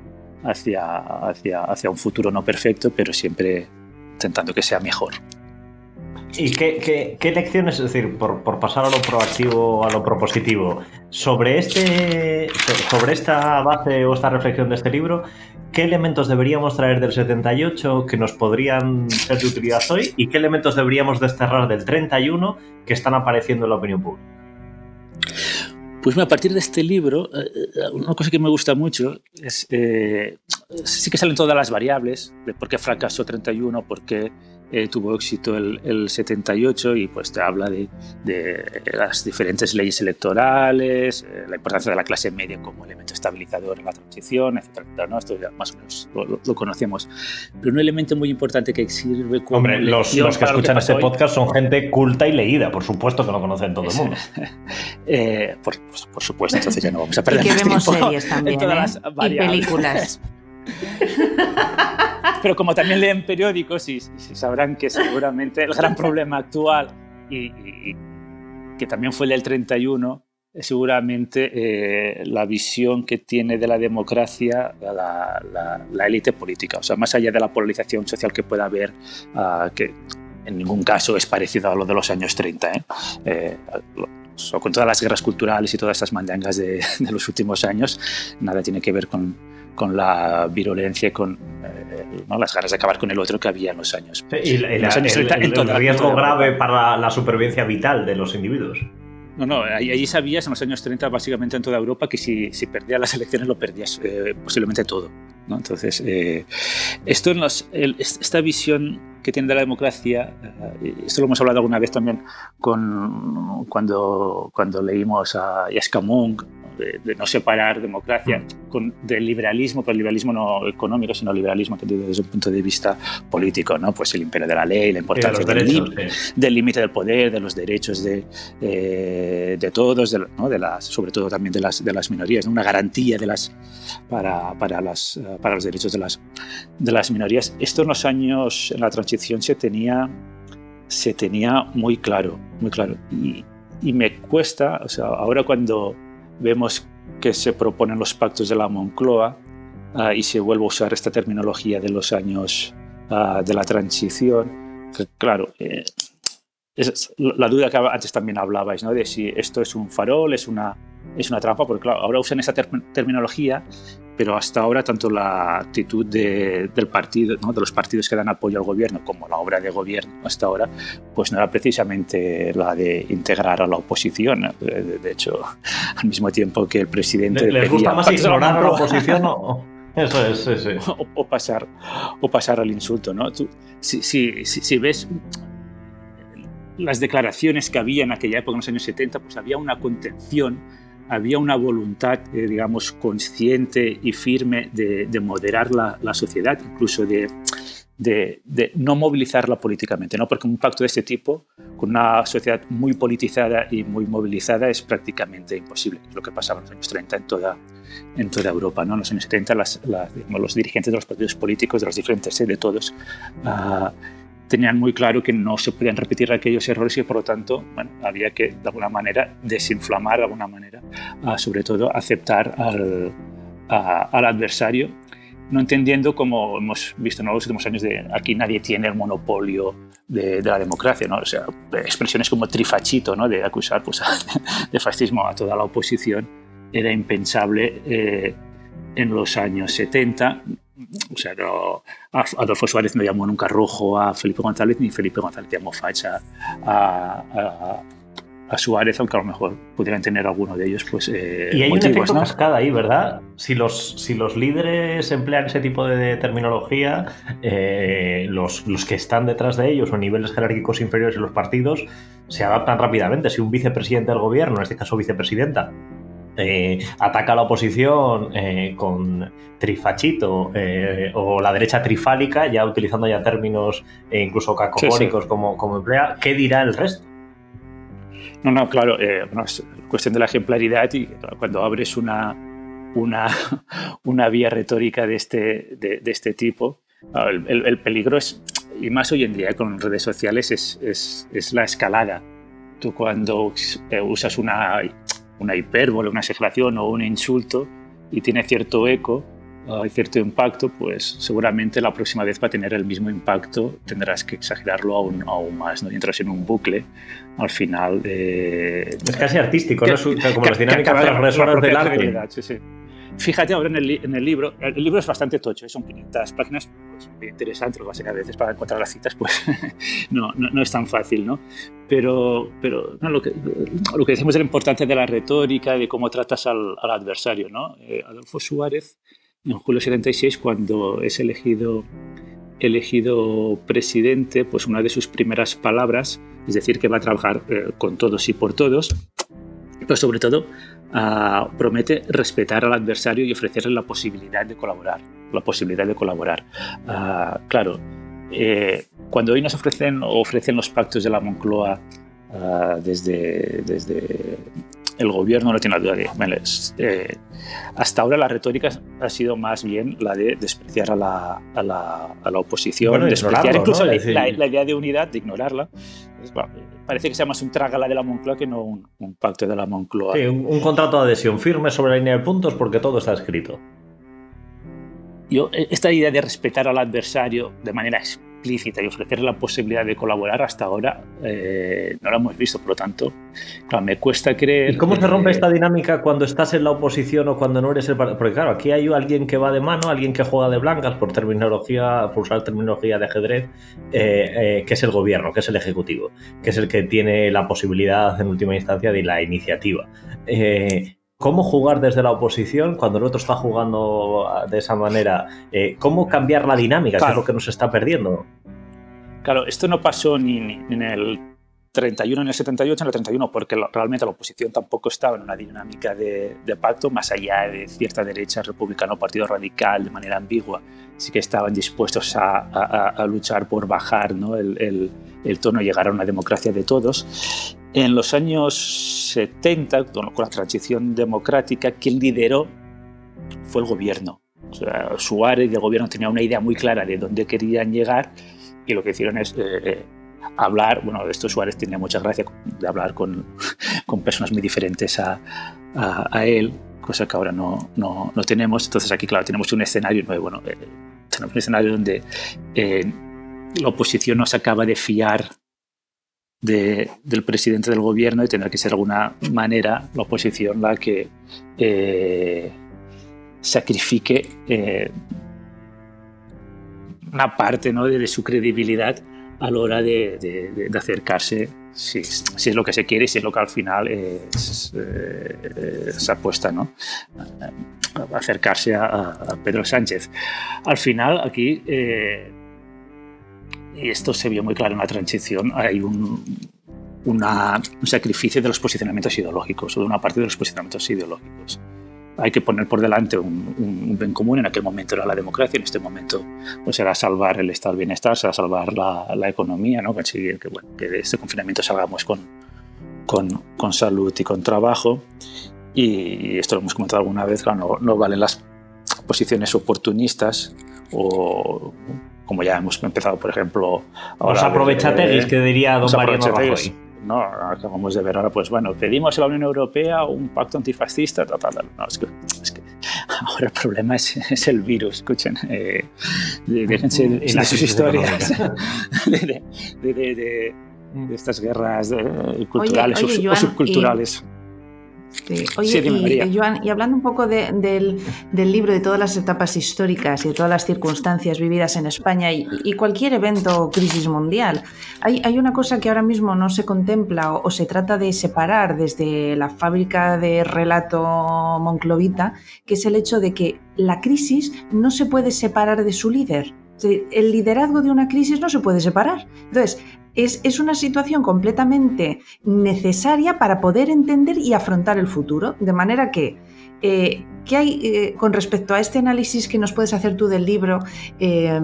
hacia, hacia, hacia un futuro no perfecto, pero siempre intentando que sea mejor. ¿Y qué, qué, lecciones, es decir, por, por, pasar a lo proactivo, a lo propositivo, sobre, este, sobre esta base o esta reflexión de este libro, qué elementos deberíamos traer del 78 que nos podrían ser de utilidad hoy y qué elementos deberíamos desterrar del 31 que están apareciendo en la opinión pública? Pues a partir de este libro, eh, eh, una cosa que me gusta mucho es, eh, sí que salen todas las variables, de por qué fracasó 31, por qué eh, tuvo éxito el, el, 78 y pues te habla de, de las diferentes leyes electorales, eh, la importancia de la clase media como elemento estabilizador en la transición, etcétera, ¿no? Esto ya más o menos lo, conocemos. Pero un elemento muy importante que sirve como Hombre, los, los, que escuchan este podcast son gente culta y leída, por supuesto que lo conocen todo el mundo. [laughs] eh, por, por, supuesto, entonces ya no vamos a perder y que vemos series también, ¿eh? y películas. [laughs] Pero como también leen periódicos y, sabrán que seguramente el gran problema actual y, que también fue el del 31 es seguramente eh, la visión que tiene de la democracia la, élite política. O sea, más allá de la polarización social que pueda haber, ah, que en ningún caso es parecido a lo de los años 30. ¿eh? Eh, con todas las guerras culturales y todas estas mandangas de, de los últimos años, nada tiene que ver con, con la virulencia, con eh, ¿no? las ganas de acabar con el otro que había en los años. y el, riesgo grave para la supervivencia vital de los individuos. No, no, allí sabías en los años 30 básicamente en toda Europa que si, si perdías las elecciones lo perdías eh, posiblemente todo. ¿no? Entonces, eh, esto en los, esta visión que tiene de la democracia, esto lo hemos hablado alguna vez también con, cuando, cuando leímos a Yaskamung, de, no separar democracia con, del liberalismo, pero el liberalismo no económico, sino el liberalismo desde un punto de vista político, ¿no? Pues el imperio de la ley, la importancia del límite del poder, de los derechos de, eh, de todos, de, ¿no? de las, sobre todo también de las, de las minorías, una garantía de las, para, para, las, para los derechos de las, de las minorías. Esto en los años, en la transición se tenía, se tenía muy claro, muy claro. Y, y me cuesta, o sea, ahora cuando vemos que se proponen los pactos de la Moncloa uh, y se vuelve a usar esta terminología de los años uh, de la transición, que claro, eh, es la duda que antes también hablabais, ¿no? de si esto es un farol, es una, es una trampa, porque claro, ahora usan esa ter terminología, pero hasta ahora tanto la actitud de, del partido, ¿no? de los partidos que dan apoyo al gobierno, como la obra de gobierno hasta ahora, pues no era precisamente la de integrar a la oposición. De, hecho, [laughs] al mismo tiempo que el presidente... ¿Les gusta más ignorar a la oposición o...? Eso es, sí, sí. [laughs] O, o, pasar, o pasar al insulto, ¿no? Tú, si, si, si, si ves las declaraciones que había en aquella época, en los años 70, pues había una contención, había una voluntad, eh, digamos, consciente y firme de, de moderar la, la, sociedad, incluso de, de, de, no movilizarla políticamente, ¿no? porque un pacto de este tipo, con una sociedad muy politizada y muy movilizada, es prácticamente imposible. Es lo que pasaba en los años 30 en toda, en toda Europa. ¿no? En los años 70 las, las, los dirigentes de los partidos políticos, de los diferentes, de todos, uh, tenían muy claro que no se podían repetir aquellos errores y por lo tanto bueno, había que de alguna manera desinflamar de alguna manera, uh, sobre todo aceptar al, al adversario, no entendiendo como hemos visto en los últimos años de aquí nadie tiene el monopolio de, de la democracia, ¿no? o sea, expresiones como trifachito, ¿no? de acusar pues, [laughs] de fascismo a toda la oposición, era impensable eh, en los años 70 o sea, no, Adolfo Suárez no llamó nunca rojo a Felipe González, ni Felipe González llamó facha a, a, a Suárez, aunque a lo mejor pudieran tener alguno de ellos, pues. Eh, y hay motivos, un efecto ¿no? cascada ahí, ¿verdad? Si los, si los líderes emplean ese tipo de terminología, eh, los, los, que están detrás de ellos o niveles jerárquicos inferiores en los partidos se adaptan rápidamente. Si un vicepresidente del gobierno, en este caso vicepresidenta, eh, ataca a la oposición eh, con trifachito eh, o la derecha trifálica, ya utilizando ya términos eh, incluso cacofónicos sí, sí. Como, como, emplea, ¿qué dirá el resto? No, no, claro, bueno, es cuestión de la ejemplaridad y cuando abres una, una, [laughs] una vía retórica de este, de, de este tipo, el, el, el, peligro es, y más hoy en día con redes sociales, es, es, es la escalada. Tú cuando usas una una hipérbole, una exageración o un insulto y tiene cierto eco, hay uh, cierto impacto, pues seguramente la próxima vez para tener el mismo impacto tendrás que exagerarlo aún, aún más, ¿no? Y entras en un bucle al final de... Es casi artístico, que, ¿no? Como que, las dinámicas transgresoras del arte. Sí, sí. Fíjate ahora en el, en el, libro, el libro es bastante tocho, ¿eh? son 500 páginas, pues muy interesante, lo que a veces para encontrar las citas pues [laughs] no, no, no, es tan fácil, ¿no? Pero, pero no, lo, que, lo que decimos de la importancia de la retórica, de cómo tratas al, al adversario, ¿no? Eh, Adolfo Suárez, en julio 76, cuando es elegido, elegido presidente, pues una de sus primeras palabras es decir, que va a trabajar eh, con todos y por todos, pero sobre todo Uh, promete respetar al adversario y ofrecerle la posibilidad de colaborar. La posibilidad de colaborar. Uh, claro, eh, cuando hoy nos ofrecen, ofrecen los pactos de la Moncloa uh, desde, desde el gobierno, no tiene la duda de. Eh, hasta ahora la retórica ha sido más bien la de despreciar a la, a la, a la oposición, bueno, despreciar incluso ¿no? la, la, la, idea de unidad, de ignorarla. Es, bueno, parece que sea más un trágala de la Moncloa que no un, un pacto de la Moncloa. Sí, un, un, contrato de adhesión firme sobre la línea de puntos porque todo está escrito. Yo, esta idea de respetar al adversario de manera explícita y ofrecerle la posibilidad de colaborar hasta ahora eh, no la hemos visto, por lo tanto, claro, me cuesta creer. ¿Y cómo se rompe esta dinámica cuando estás en la oposición o cuando no eres el partido? Porque claro, aquí hay alguien que va de mano, alguien que juega de blancas por terminología, por usar terminología de ajedrez, eh, eh, que es el gobierno, que es el ejecutivo, que es el que tiene la posibilidad en última instancia de la iniciativa. Cómo jugar desde la oposición cuando el otro está jugando de esa manera, eh, cómo cambiar la dinámica, claro. que es lo que nos está perdiendo. Claro, esto no pasó ni, ni en el 31 en el 78, en el 31, porque realmente la oposición tampoco estaba en una dinámica de, de pacto, más allá de cierta derecha republicano, partido radical, de manera ambigua, sí que estaban dispuestos a, a, a luchar por bajar ¿no? el, el, el tono y llegar a una democracia de todos. En los años 70, con la transición democrática, quien lideró fue el gobierno. O sea, Suárez y el gobierno tenían una idea muy clara de dónde querían llegar y lo que hicieron es eh, hablar, bueno, esto Suárez tenía mucha gracia de hablar con, [laughs] con personas muy diferentes a, a, él, cosa que ahora no, no, no, tenemos. Entonces aquí, claro, tenemos un escenario nuevo, bueno, eh, tenemos un escenario donde eh, la oposición no se acaba de fiar de, del presidente del gobierno y tendrá que ser de alguna manera la oposición la que eh, sacrifique una parte ¿no? de, de su credibilidad a la hora de, de, acercarse, si, si, es lo que se quiere y si es lo que al final es, eh, se apuesta, ¿no? acercarse a, Pedro Sánchez. Al final, aquí, eh, y esto se vio muy claro en la transición, hay un, una, un sacrificio de los posicionamientos ideológicos, o de una parte de los posicionamientos ideológicos hay que poner por delante un, bien común. En aquel momento era la democracia, en este momento pues era salvar el estado bienestar, será salvar la, economía, ¿no? conseguir que, bueno, que de este confinamiento salgamos con, con, con, salud y con trabajo. Y esto lo hemos comentado alguna vez, claro, no, valen las posiciones oportunistas o como ya hemos empezado, por ejemplo... Ahora, Os aprovechate, que diría don Mariano Rajoy. ¿no? Acabamos de ver ahora, pues bueno, pedimos a la Unión Europea un pacto antifascista, tal, tal, No, es que, es que ahora el problema es, es el virus, escuchen. Eh, déjense [laughs] de, de sus historias, de, de, estas guerras eh, culturales oye, oye, o, subculturales. Oye, y, Joan, y, hablando un poco del, del, libro, de todas las etapas históricas y de todas las circunstancias vividas en España y, y cualquier evento o crisis mundial, hay, hay, una cosa que ahora mismo no se contempla o, o, se trata de separar desde la fábrica de relato monclovita, que es el hecho de que la crisis no se puede separar de su líder. El liderazgo de una crisis no se puede separar. Entonces, es, una situación completamente necesaria para poder entender y afrontar el futuro. De manera que, eh, ¿qué hay eh, con respecto a este análisis que nos puedes hacer tú del libro? Eh,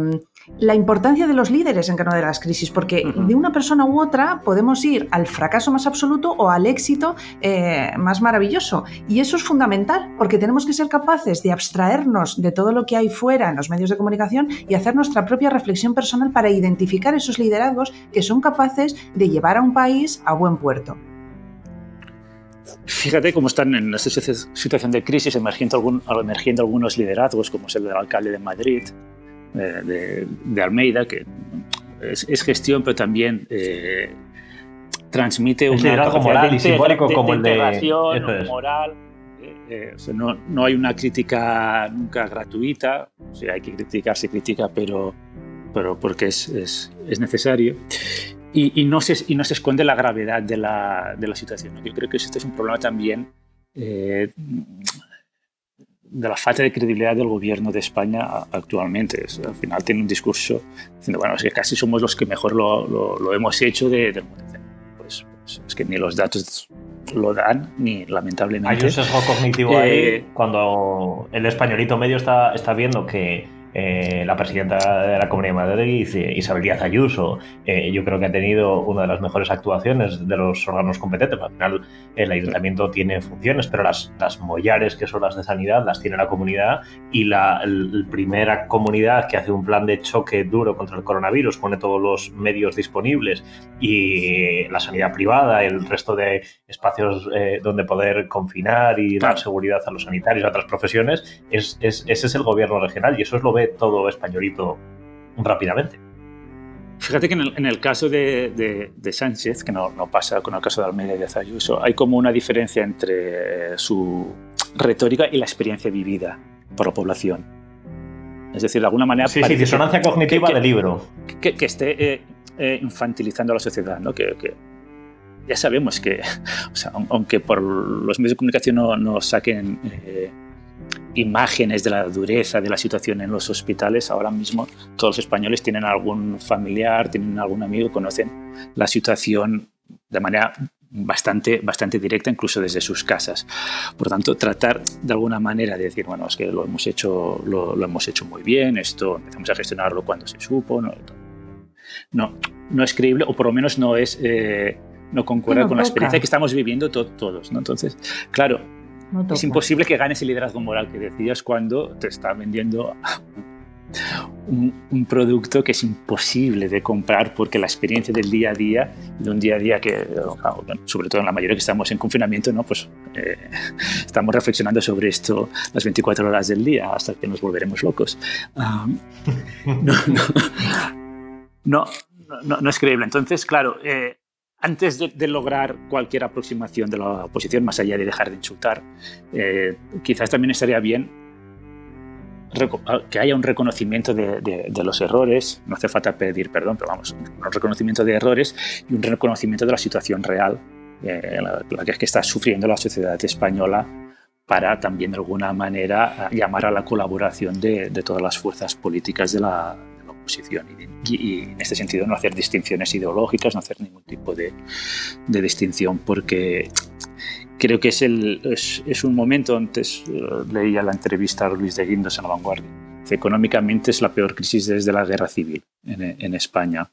la importancia de los líderes en cada de las crisis, porque de una persona u otra podemos ir al fracaso más absoluto o al éxito eh, más maravilloso. Y eso es fundamental, porque tenemos que ser capaces de abstraernos de todo lo que hay fuera en los medios de comunicación y hacer nuestra propia reflexión personal para identificar esos liderazgos que son capaces de llevar a un país a buen puerto. Fíjate cómo están en esta situación de crisis emergiendo, algún, emergiendo algunos liderazgos, como es el del alcalde de Madrid, de, Almeida, que es, gestión, pero también eh, transmite un liderazgo moral y simbólico como el de integración moral. Eh, eh, no, no, hay una crítica nunca gratuita, o sea, hay que criticar, se critica, pero, pero porque es, es, es necesario. Y, y, no se, y no se esconde la gravedad de la, de la situación. Yo creo que este es un problema también de la falta de credibilidad del gobierno de España actualmente. al final tiene un discurso diciendo, bueno, es que casi somos los que mejor lo, lo, hemos hecho de, del pues, pues, es que ni los datos lo dan, ni lamentablemente. Hay un sesgo cognitivo ahí eh, cuando el españolito medio está, está viendo que eh, la presidenta de la Comunidad de Madrid, Isabel Díaz Ayuso, eh, yo creo que ha tenido una de las mejores actuaciones de los órganos competentes. Al final, el ayuntamiento tiene funciones, pero las, las mollares, que son las de sanidad, las tiene la comunidad y la primera comunidad que hace un plan de choque duro contra el coronavirus, pone todos los medios disponibles y la sanidad privada, el resto de espacios eh, donde poder confinar y dar seguridad a los sanitarios, a otras profesiones, es, es, ese es el gobierno regional y eso es lo todo españolito rápidamente. Fíjate que en el, caso de, Sánchez, que no, pasa con el caso de Almeida y de Ayuso, hay como una diferencia entre su retórica y la experiencia vivida por la población. Es decir, de alguna manera... Sí, sí, disonancia cognitiva del libro. Que, esté eh, eh, infantilizando a la sociedad, ¿no? Que, ya sabemos que, [laughs] aunque por los medios de comunicación no, no saquen eh, imágenes de la dureza de la situación en los hospitales. Ahora mismo todos los españoles tienen algún familiar, tienen algún amigo, conocen la situación de manera bastante, bastante directa, incluso desde sus casas. Por tanto, tratar de alguna manera de decir, bueno, es que lo hemos hecho, lo, hemos hecho muy bien, esto empezamos a gestionarlo cuando se supo, no, no, no es creíble, o por lo menos no es... Eh, no concuerda con la experiencia que estamos viviendo todos. ¿no? Entonces, claro, es imposible que ganes el liderazgo moral que decías cuando te está vendiendo un, producto que es imposible de comprar porque la experiencia del día a día, de un día a día que, sobre todo en la mayoría que estamos en confinamiento, ¿no? pues eh, estamos reflexionando sobre esto las 24 horas del día hasta que nos volveremos locos. [laughs] no, [laughs] no, no, no, es creíble. Entonces, claro, eh, antes de, lograr cualquier aproximación de la oposición, más allá de dejar de insultar, eh, quizás también estaría bien que haya un reconocimiento de, los errores, no hace falta pedir perdón, pero vamos, un reconocimiento de errores y un reconocimiento de la situación real, eh, la, que, está sufriendo la sociedad española para también de alguna manera llamar a la colaboración de, todas las fuerzas políticas de la, oposición y, en este sentido no hacer distinciones ideológicas, no hacer ningún tipo de, distinción porque creo que es, el, es, un momento, antes eh, leía la entrevista a Luis de Guindos en La Vanguardia, económicamente es la peor crisis desde la guerra civil en, España.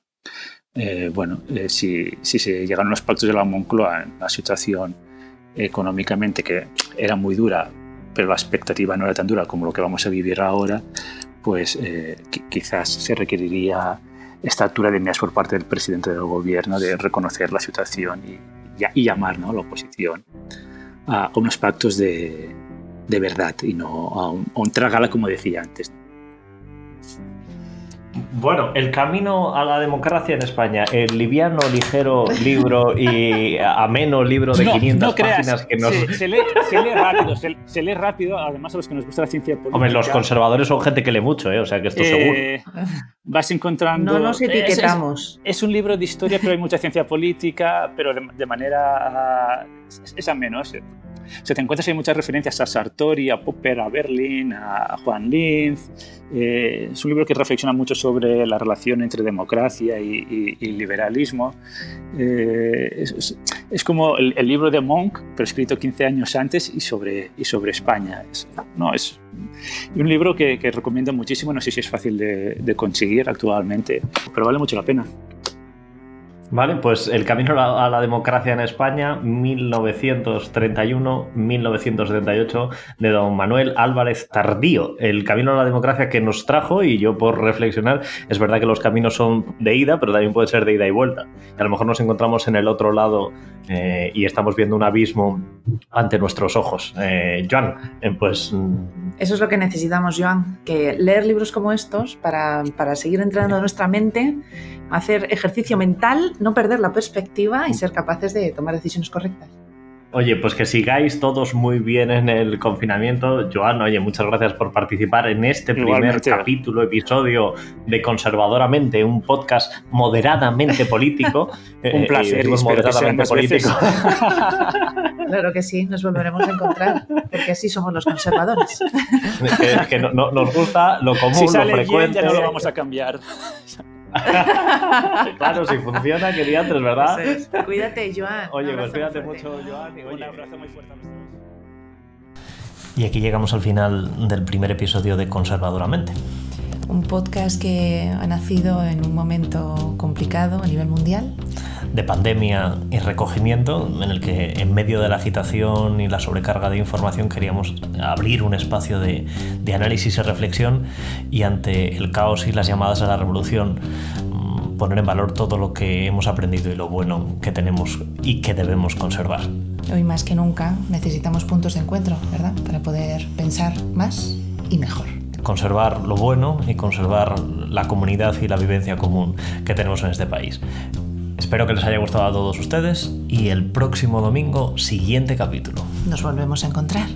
Eh, bueno, eh, si, si, se llegaron los pactos de la Moncloa en la situación económicamente que era muy dura, pero la expectativa no era tan dura como lo que vamos a vivir ahora, pues quizás se requeriría esta altura de miras por parte del presidente del gobierno de reconocer la situación y, y llamar ¿no? a la oposición a unos pactos de, de verdad y no a un, a un tragala como decía antes. Bueno, el camino a la democracia en España, el liviano, ligero libro y ameno libro de 500 páginas que nos... Se, lee, rápido, se, lee rápido, además a los que nos gusta la ciencia política. Hombre, los conservadores son gente que lee mucho, ¿eh? o sea que esto eh, seguro. Vas encontrando... No nos etiquetamos. Es, un libro de historia, pero hay mucha ciencia política, pero de, manera... Es, ameno, se te encuentras hay muchas referencias a Sartori, a Popper, a Berlin, a Juan Linz. Eh, es un libro que reflexiona mucho sobre la relación entre democracia y, liberalismo. Eh, es, como el, libro de Monk, pero escrito 15 años antes y sobre, y sobre España. Es, no, es un libro que, recomiendo muchísimo. No sé si es fácil de conseguir actualmente, pero vale mucho la pena. Vale, pues El camino a la democracia en España, 1931-1978, de don Manuel Álvarez Tardío. El camino a la democracia que nos trajo, y yo por reflexionar, es verdad que los caminos son de ida, pero también puede ser de ida y vuelta. a lo mejor nos encontramos en el otro lado eh, y estamos viendo un abismo ante nuestros ojos. Eh, Joan, eh, pues... Mm, Eso es lo que necesitamos, Joan, que leer libros como estos para, para seguir entrenando nuestra mente, hacer ejercicio mental no perder la perspectiva y ser capaces de tomar decisiones correctas. Oye, pues que sigáis todos muy bien en el confinamiento. Joan, oye, muchas gracias por participar en este primer capítulo, episodio de Conservadoramente, un podcast moderadamente político. [laughs] un placer, eh, moderadamente político. [laughs] claro que sí, nos volveremos a encontrar, porque así somos los conservadores. [laughs] que, no, nos gusta lo común, si lo frecuente. ya no lo vamos a cambiar. [laughs] claro, si funciona, que diantres, ¿verdad? Cuídate, Joan. Oye, pues cuídate mucho, Joan. Y Un abrazo muy fuerte a Y aquí llegamos al final del primer episodio de Conservadoramente. Un podcast que ha nacido en un momento complicado a nivel mundial de pandemia y recogimiento, en el que en medio de la agitación y la sobrecarga de información queríamos abrir un espacio de, análisis y reflexión y ante el caos y las llamadas a la revolución mm, poner en valor todo lo que hemos aprendido y lo bueno que tenemos y que debemos conservar. Hoy más que nunca necesitamos puntos de encuentro, ¿verdad? Para poder pensar más y mejor conservar lo bueno y conservar la comunidad y la vivencia común que tenemos en este país. Espero que les haya gustado a todos ustedes y el próximo domingo, siguiente capítulo. Nos volvemos a encontrar.